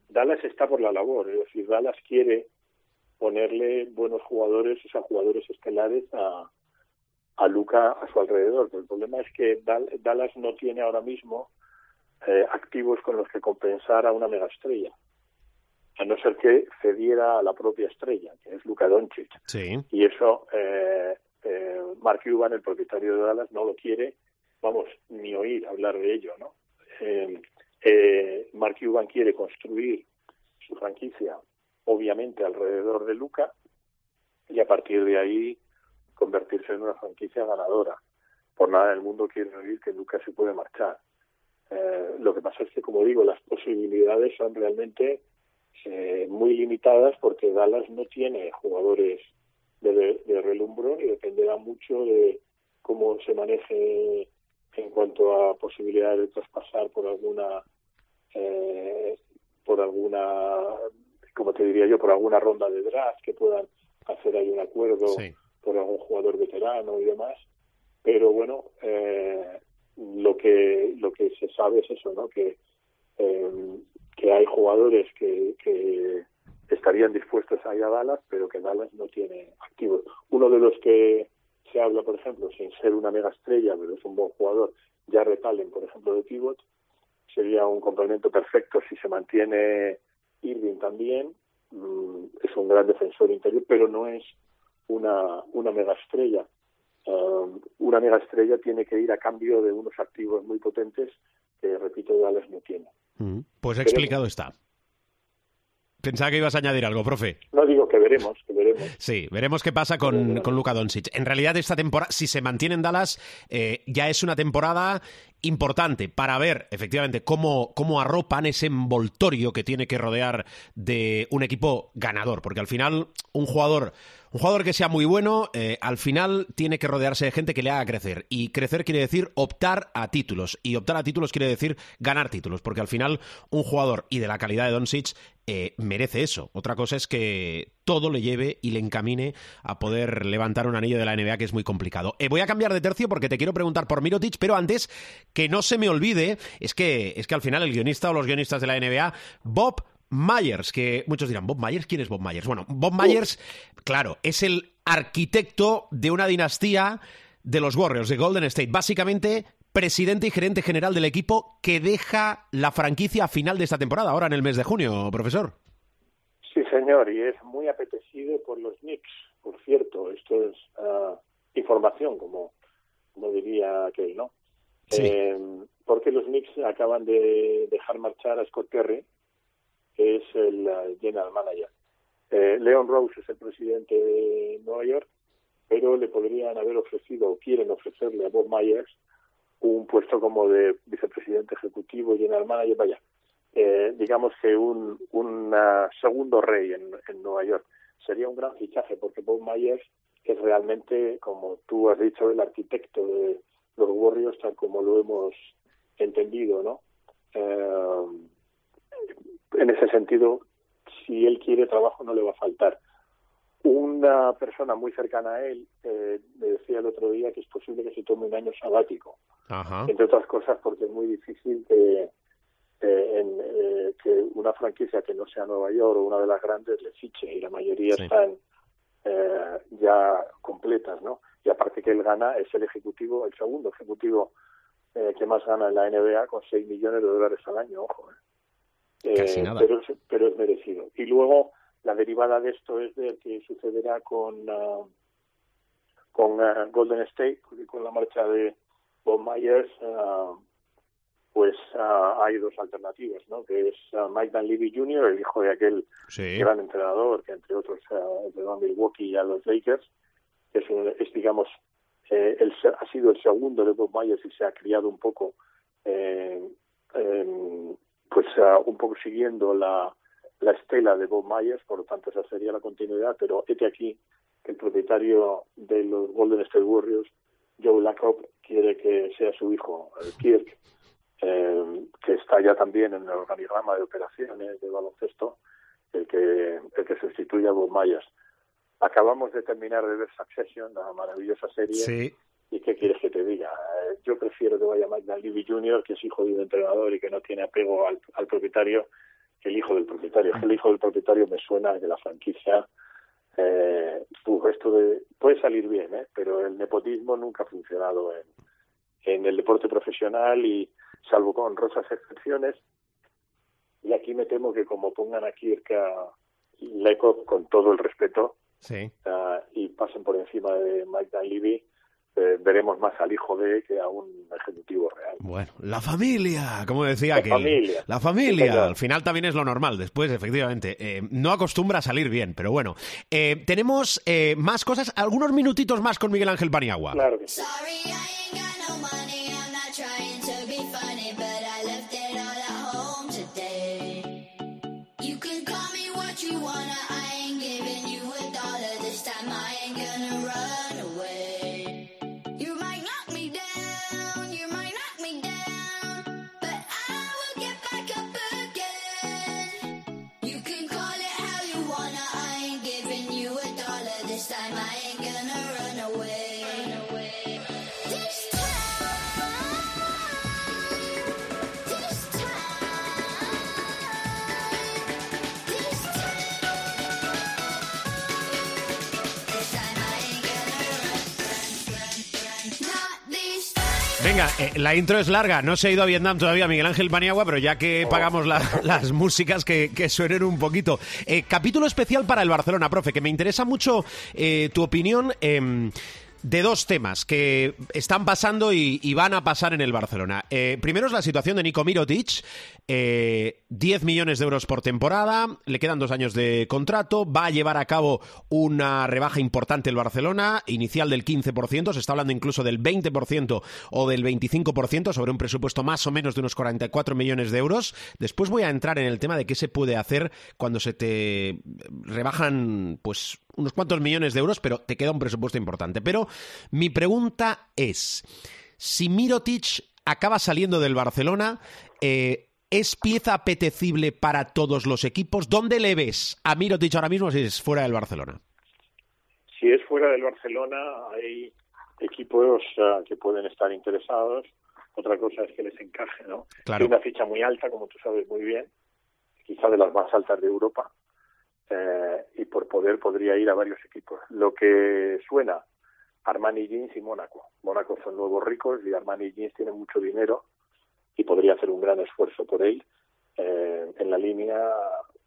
Dallas está por la labor, es decir, Dallas quiere ponerle buenos jugadores, o sea, jugadores estelares a, a Luca a su alrededor. Pero el problema es que Dallas no tiene ahora mismo eh, activos con los que compensar a una megaestrella, a no ser que cediera a la propia estrella, que es Luca Doncic. Sí. Y eso eh, eh, Mark Cuban, el propietario de Dallas, no lo quiere vamos, ni oír hablar de ello, ¿no? Eh, eh, Mark Cuban quiere construir su franquicia, obviamente, alrededor de Luca y a partir de ahí convertirse en una franquicia ganadora. Por nada del mundo quiere oír que Luca se puede marchar. Eh, lo que pasa es que, como digo, las posibilidades son realmente eh, muy limitadas porque Dallas no tiene jugadores de, de relumbro y dependerá mucho de cómo se maneje en cuanto a posibilidades de traspasar por alguna eh, por alguna como te diría yo por alguna ronda de draft que puedan hacer ahí un acuerdo por algún jugador veterano y demás. Pero bueno eh, lo que lo que se sabe es eso no que eh, que hay jugadores que, que estarían dispuestos a ir a Dallas pero que Dallas no tiene activos. Uno de los que se habla, por ejemplo, sin ser una mega estrella, pero es un buen jugador, ya Allen, por ejemplo, de pivot, sería un complemento perfecto si se mantiene Irving también, mm, es un gran defensor interior, pero no es una, una mega estrella. Um, una mega estrella tiene que ir a cambio de unos activos muy potentes que, repito, Dallas no tiene. Mm, pues explicado está. Pensaba que ibas a añadir algo, profe. No digo que veremos, que veremos. Sí, veremos qué pasa con, con Luka Doncic. En realidad, esta temporada, si se mantiene en Dallas, eh, ya es una temporada importante para ver efectivamente cómo, cómo arropan ese envoltorio que tiene que rodear de un equipo ganador. Porque al final, un jugador un jugador que sea muy bueno, eh, al final tiene que rodearse de gente que le haga crecer. Y crecer quiere decir optar a títulos. Y optar a títulos quiere decir ganar títulos. Porque al final, un jugador y de la calidad de Doncic eh, merece eso. Otra cosa es que todo le lleve y le encamine a poder levantar un anillo de la NBA que es muy complicado. Eh, voy a cambiar de tercio porque te quiero preguntar por Mirotic, pero antes que no se me olvide, es que, es que al final el guionista o los guionistas de la NBA, Bob Myers, que muchos dirán, ¿Bob Myers? ¿Quién es Bob Myers? Bueno, Bob Myers, claro, es el arquitecto de una dinastía de los Warriors, de Golden State. Básicamente, presidente y gerente general del equipo que deja la franquicia a final de esta temporada, ahora en el mes de junio, profesor. Sí, señor, y es muy apetecido por los Knicks, por cierto. Esto es uh, información, como, como diría aquel, ¿no? Sí. Eh, porque los Knicks acaban de dejar marchar a Scott Perry, que es el general manager. Eh, Leon Rose es el presidente de Nueva York, pero le podrían haber ofrecido o quieren ofrecerle a Bob Myers un puesto como de vicepresidente ejecutivo general manager. Vaya, eh, digamos que un, un segundo rey en, en Nueva York. Sería un gran fichaje porque Bob Myers es realmente, como tú has dicho, el arquitecto de los Warriors tal como lo hemos entendido, ¿no? Eh, en ese sentido, si él quiere trabajo no le va a faltar. Una persona muy cercana a él eh, me decía el otro día que es posible que se tome un año sabático, entre otras cosas porque es muy difícil que, eh, en, eh, que una franquicia que no sea Nueva York o una de las grandes le fiche y la mayoría están eh, ya completas, ¿no? Y aparte que él gana, es el ejecutivo, el segundo ejecutivo eh, que más gana en la NBA con 6 millones de dólares al año, ojo. ¿Eh? Casi nada. Pero, es- pero es merecido. Y luego la derivada de esto es de que sucederá con ah, con ah, Golden State, con la marcha de Bob Myers, ah, pues hay dos alternativas, ¿no? Que es Mike Dunleavy Jr., el hijo de aquel Sí. gran entrenador que entre otros entrenó a Milwaukee y a los Lakers, que es, un- es digamos, eh, el ha sido el segundo de Bob Myers y se ha criado un poco, eh, pues ah, un poco siguiendo la, la estela de Bob Myers, por lo tanto esa sería la continuidad, pero este aquí que el propietario de los Golden State Warriors, Joe Lacob, quiere que sea su hijo, Kirk, eh, que está ya también en el organigrama de operaciones de baloncesto, el que, el que sustituye a Bob Myers. Acabamos de terminar de ver Succession, la maravillosa serie, Sí. ¿Y qué quieres que te diga? Eh, yo prefiero que vaya Mike Dunleavy Jr., que es hijo de un entrenador y que no tiene apego al, al propietario, que el hijo del propietario. El hijo del propietario me suena de la franquicia. Eh, uf, esto de, puede salir bien, ¿eh? pero el nepotismo nunca ha funcionado en, en el deporte profesional y salvo con honrosas excepciones. Y aquí me temo que como pongan a Kirk a Leco con todo el respeto Sí. ah, y pasen por encima de Mike Dunleavy, eh, veremos más al hijo de que a un ejecutivo real. Bueno, la familia, como decía La aquel. familia. La familia, al final también es lo normal. Después, efectivamente, eh, no acostumbra a salir bien, pero bueno. Eh, tenemos eh, más cosas, algunos minutitos más con Miguel Ángel Paniagua. Claro que sí. Eh, la intro es larga, no se ha ido a Vietnam todavía Miguel Ángel Paniagua, pero ya que Oh. pagamos la- las músicas que, que suenen un poquito. Eh, capítulo especial para el Barcelona, profe, que me interesa mucho eh, tu opinión. De dos temas que están pasando y, y van a pasar en el Barcelona. Eh, primero es la situación de Nico Mirotic. eh, 10 millones de euros por temporada, le quedan dos años de contrato, va a llevar a cabo una rebaja importante el Barcelona, inicial del 15%, se está hablando incluso del 20% o del 25% sobre un presupuesto más o menos de unos 44 millones de euros. Después voy a entrar en el tema de qué se puede hacer cuando se te rebajan pues unos cuantos millones de euros, pero te queda un presupuesto importante. Pero mi pregunta es, si Mirotic acaba saliendo del Barcelona, eh, ¿es pieza apetecible para todos los equipos? ¿Dónde le ves a Mirotic ahora mismo si es fuera del Barcelona? Si es fuera del Barcelona, hay equipos que pueden estar interesados. Otra cosa es que les encaje, ¿no? Claro. Hay una ficha muy alta, como tú sabes muy bien, quizá de las más altas de Europa, eh, y por poder podría ir a varios equipos. Lo que suena, Armani Jeans y Mónaco. Mónaco son nuevos ricos y Armani Jeans tiene mucho dinero y podría hacer un gran esfuerzo por él eh, en la línea,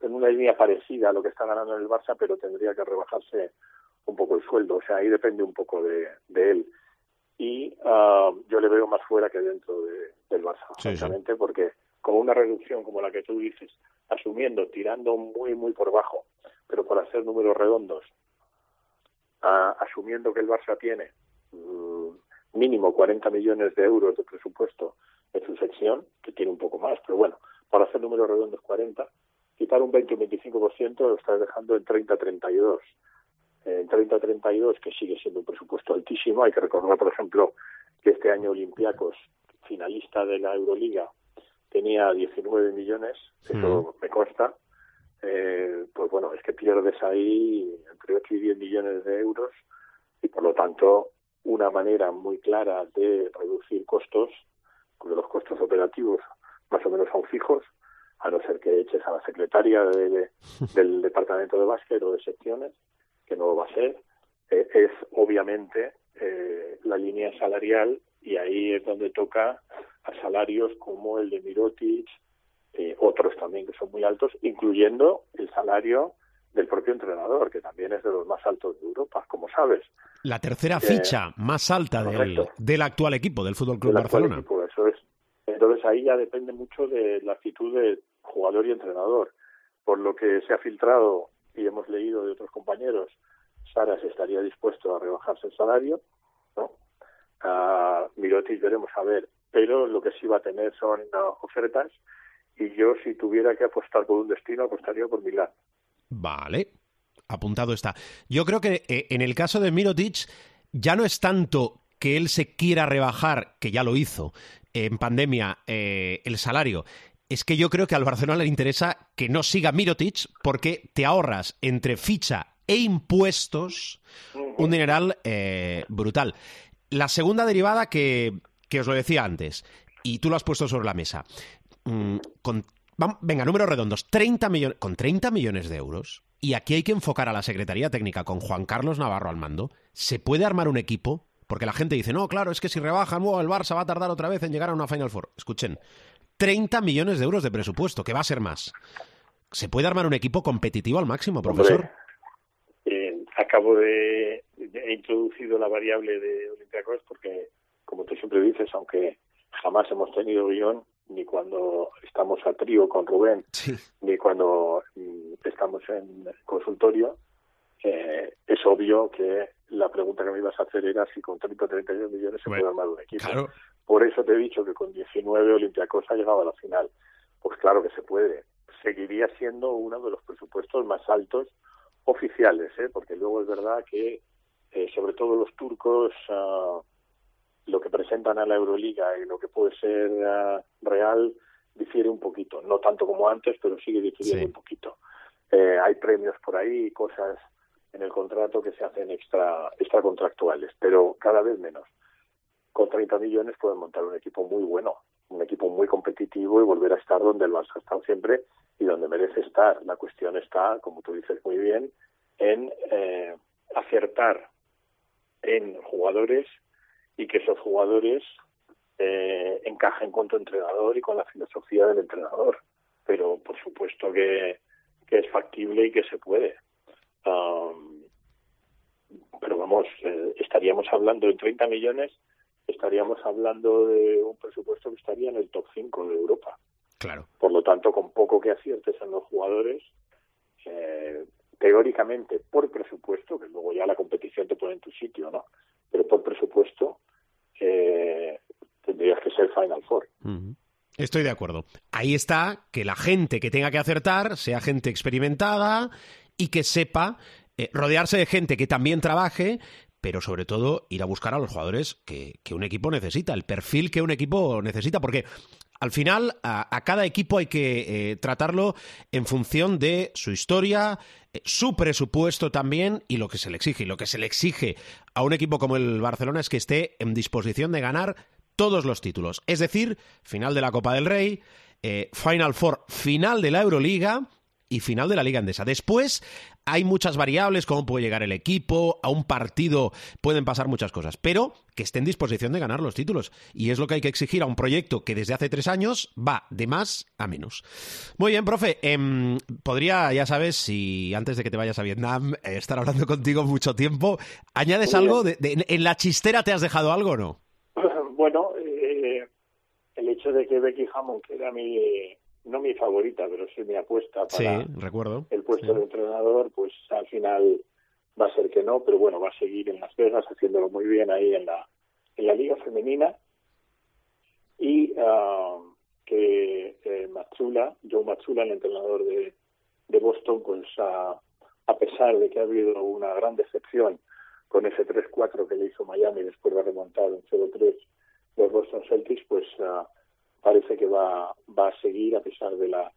en una línea parecida a lo que está ganando en el Barça, pero tendría que rebajarse un poco el sueldo. O sea, ahí depende un poco de, de él. Y ah, yo le veo más fuera que dentro de- del Barça, Sí, porque con una reducción como la que tú dices, asumiendo, tirando muy, muy por bajo, pero por hacer números redondos, ah, asumiendo que el Barça tiene mm, mínimo 40 millones de euros de presupuesto en su sección, que tiene un poco más, pero bueno, para hacer números redondos 40, quitar un 20 o 25% lo estás dejando en 30-32. En 30-32, que sigue siendo un presupuesto altísimo, hay que recordar, por ejemplo, que este año Olympiacos, finalista de la Euroliga, tenía 19 millones, eso me consta, eh, pues bueno, es que pierdes ahí entre 8 y 10 millones de euros y por lo tanto una manera muy clara de reducir costos, porque los costos operativos más o menos son fijos, a no ser que eches a la secretaria de- del departamento de básquet o de secciones, que no lo va a ser, eh, es obviamente eh, la línea salarial y ahí es donde toca a salarios como el de Mirotic, eh, otros también que son muy altos, incluyendo el salario del propio entrenador, que también es de los más altos de Europa, como sabes. La tercera Eh, ficha más alta del, del actual equipo del Fútbol Club del Barcelona. equipo, eso es. Entonces ahí ya depende mucho de la actitud de jugador y entrenador. Por lo que se ha filtrado y hemos leído de otros compañeros, Saras estaría dispuesto a rebajarse el salario, ¿no? A Mirotic veremos a ver, pero lo que sí va a tener son ofertas y yo si tuviera que apostar por un destino apostaría por Milán. Vale, apuntado está. Yo creo que eh, en el caso de Mirotic ya no es tanto que él se quiera rebajar, que ya lo hizo en pandemia, eh, el salario. Es que yo creo que al Barcelona le interesa que no siga Mirotic porque te ahorras entre ficha e impuestos un dineral eh, brutal. La segunda derivada que, que os lo decía antes, y tú lo has puesto sobre la mesa, mm, con, venga, números redondos, 30 millones, con 30 millones de euros, y aquí hay que enfocar a la Secretaría Técnica con Juan Carlos Navarro al mando, ¿se puede armar un equipo? Porque la gente dice, no, claro, es que si rebajan, oh, el Barça va a tardar otra vez en llegar a una Final Four. Escuchen, 30 millones de euros de presupuesto, que va a ser más. ¿Se puede armar un equipo competitivo al máximo, profesor? Hombre, eh, acabo de, de- he introducido la variable de Olympiacos porque, como tú siempre dices, aunque jamás hemos tenido guion, ni cuando estamos a trío con Rubén, Sí. ni cuando mm, estamos en consultorio, eh, es obvio que la pregunta que me ibas a hacer era si con 30 o 32 millones se Bueno, puede armar un equipo. Claro. Por eso te he dicho que con 19 Olympiacos ha llegado a la final. Pues claro que se puede. Seguiría siendo uno de los presupuestos más altos oficiales, ¿eh? porque luego es verdad que, eh, sobre todo los turcos, ah, lo que presentan a la Euroliga y lo que puede ser ah, real difiere un poquito. No tanto como antes, pero sigue difiriendo Sí. un poquito. Eh, hay premios por ahí y cosas en el contrato que se hacen extra, extra contractuales, pero cada vez menos con 30 millones pueden montar un equipo muy bueno, un equipo muy competitivo y volver a estar donde el Barça ha estado siempre y donde merece estar. La cuestión está, como tú dices muy bien, en eh, acertar en jugadores y que esos jugadores eh, encajen con tu entrenador y con la filosofía del entrenador. Pero por supuesto que, que es factible y que se puede. Um, pero vamos, eh, estaríamos hablando de 30 millones, estaríamos hablando de un presupuesto que estaría en el top 5 de Europa. Claro. Por lo tanto, con poco que aciertes en los jugadores, eh, teóricamente, por presupuesto, que luego ya la competición te pone en tu sitio, ¿no? Pero por presupuesto, eh, tendrías que ser Final Four. Estoy de acuerdo. Ahí está que la gente que tenga que acertar sea gente experimentada y que sepa eh, rodearse de gente que también trabaje, pero sobre todo ir a buscar a los jugadores que, un equipo necesita, el perfil que un equipo necesita, porque al final a, a cada equipo hay que eh, tratarlo en función de su historia, eh, su presupuesto también y lo que se le exige. Y lo que se le exige a un equipo como el Barcelona es que esté en disposición de ganar todos los títulos. Es decir, final de la Copa del Rey, eh, Final Four, final de la Euroliga y final de la Liga Endesa. Después hay muchas variables, cómo puede llegar el equipo, a un partido pueden pasar muchas cosas, pero que esté en disposición de ganar los títulos. Y es lo que hay que exigir a un proyecto que desde hace tres años va de más a menos. Muy bien, profe. em, podría, ya sabes, si antes de que te vayas a Vietnam, eh, estar hablando contigo mucho tiempo. ¿Añades algo? ¿En la chistera te has dejado algo o no? Bueno, eh, el hecho de que Becky Hammond, que era mi, no mi favorita, pero sí mi apuesta Sí, para recuerdo. el puesto Sí. de entrenador, pues al final va a ser que no, pero bueno, va a seguir en Las Vegas haciéndolo muy bien ahí en la, en la liga femenina y ah, que eh, Matsula, Joe Matsula, el entrenador de, de Boston, pues a, a pesar de que ha habido una gran decepción con ese 3-4 que le hizo Miami después de remontar un 0-3 los Boston Celtics, pues ah, parece que va, va a seguir a pesar de la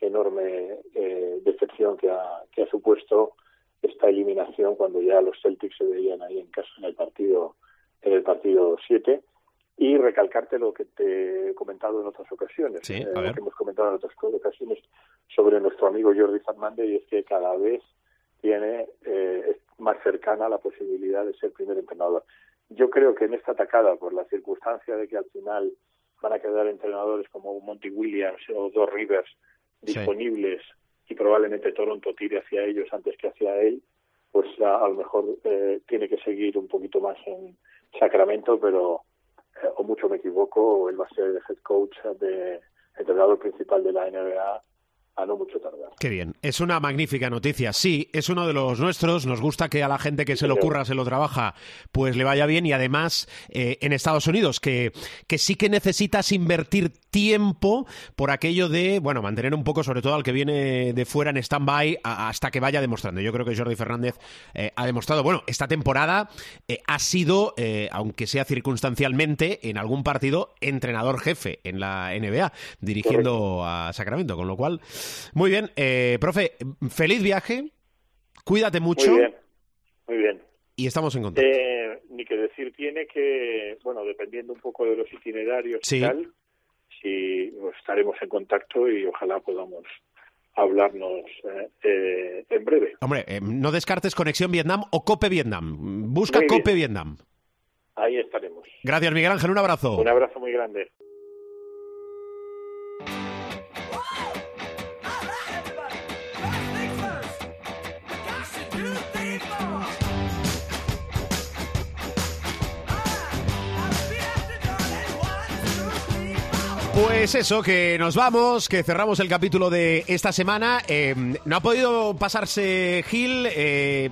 enorme eh, decepción que ha, que ha supuesto esta eliminación cuando ya los Celtics se veían ahí en casa en el partido en el partido 7 y recalcarte lo que te he comentado en otras ocasiones, Sí, eh, lo que hemos comentado en otras ocasiones sobre nuestro amigo Jordi Fernández y es que cada vez tiene eh, es más cercana la posibilidad de ser primer entrenador. Yo creo que en esta atacada, por la circunstancia de que al final van a quedar entrenadores como Monty Williams o Dos Rivers Sí. disponibles y probablemente Toronto tire hacia ellos antes que hacia él, pues a, a lo mejor eh, tiene que seguir un poquito más en Sacramento, pero eh, o mucho me equivoco, o él va a ser el head coach de entrenador principal de la NBA a no mucho tardar. Qué bien. Es una magnífica noticia. Sí, es uno de los nuestros. Nos gusta que a la gente que se lo ocurra, se lo trabaja, pues le vaya bien. Y además, eh, en Estados Unidos, que, que sí que necesitas invertir tiempo por aquello de, bueno, mantener un poco, sobre todo al que viene de fuera en stand-by, hasta que vaya demostrando. Yo creo que Jordi Fernández eh, ha demostrado, bueno, esta temporada eh, ha sido, eh, aunque sea circunstancialmente, en algún partido, entrenador jefe en la NBA, dirigiendo a Sacramento. Con lo cual, muy bien. Eh, profe, feliz viaje. Cuídate mucho Muy bien, muy bien. y estamos en contacto. Eh, ni que decir tiene que, bueno, dependiendo un poco de los itinerarios Sí. y tal, si pues, estaremos en contacto y ojalá podamos hablarnos eh, eh, en breve. Hombre, eh, no descartes Conexión Vietnam o Cope Vietnam. Busca. Cope Vietnam. Ahí estaremos. Gracias, Miguel Ángel. Un abrazo. Un abrazo muy grande. Pues eso, que nos vamos, que cerramos el capítulo de esta semana. Eh, no ha podido pasarse Gil. eh,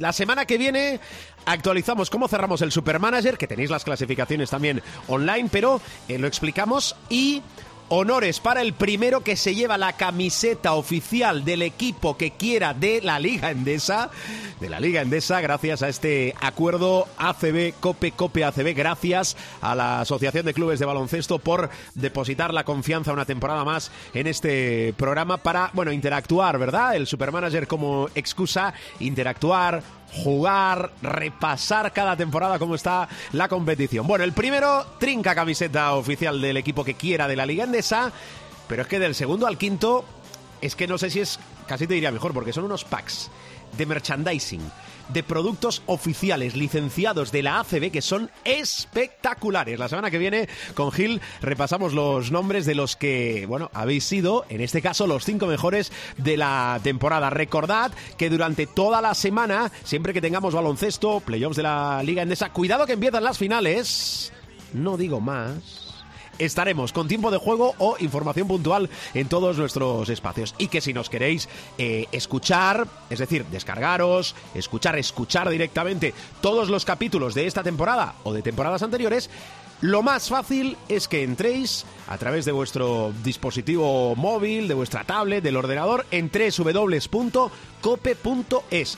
la semana que viene actualizamos cómo cerramos el Supermanager, que tenéis las clasificaciones también online, pero eh, lo explicamos y... Honores para el primero que se lleva la camiseta oficial del equipo que quiera de la Liga Endesa, de la Liga Endesa, gracias a este acuerdo ACB, COPE, COPE ACB, gracias a la Asociación de Clubes de Baloncesto por depositar la confianza una temporada más en este programa para, bueno, interactuar, ¿verdad? El Supermanager como excusa, interactuar, jugar, repasar cada temporada cómo está la competición. Bueno, el primero, trinca camiseta oficial del equipo que quiera de la Liga Endesa, pero es que del segundo al quinto, es que no sé si es, casi te diría mejor, porque son unos packs de merchandising, de productos oficiales licenciados de la ACB que son espectaculares. La semana que viene con Gil repasamos los nombres de los que, bueno, habéis sido, en este caso, los cinco mejores de la temporada. Recordad que durante toda la semana, siempre que tengamos baloncesto, playoffs de la Liga Endesa, cuidado que empiezan las finales. No digo más estaremos con tiempo de juego o información puntual en todos nuestros espacios. Y que si nos queréis eh, escuchar, es decir, descargaros, escuchar, escuchar directamente todos los capítulos de esta temporada o de temporadas anteriores, lo más fácil es que entréis a través de vuestro dispositivo móvil, de vuestra tablet, del ordenador, en www.cope.es.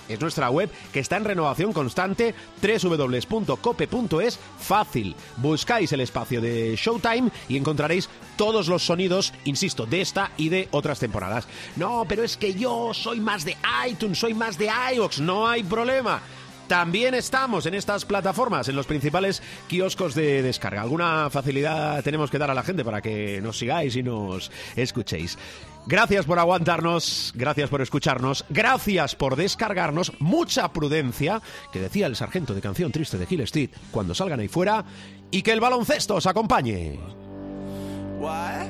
Es nuestra web que está en renovación constante, www.cope.es. Fácil. Buscáis el espacio de Showtime y encontraréis todos los sonidos, insisto, de esta y de otras temporadas. No, pero es que yo soy más de iTunes, soy más de iVoox, no hay problema. También estamos en estas plataformas, en los principales kioscos de descarga. Alguna facilidad tenemos que dar a la gente para que nos sigáis y nos escuchéis. Gracias por aguantarnos, gracias por escucharnos, gracias por descargarnos, mucha prudencia, que decía el sargento de canción triste de Hill Street, cuando salgan ahí fuera, y que el baloncesto os acompañe. Well,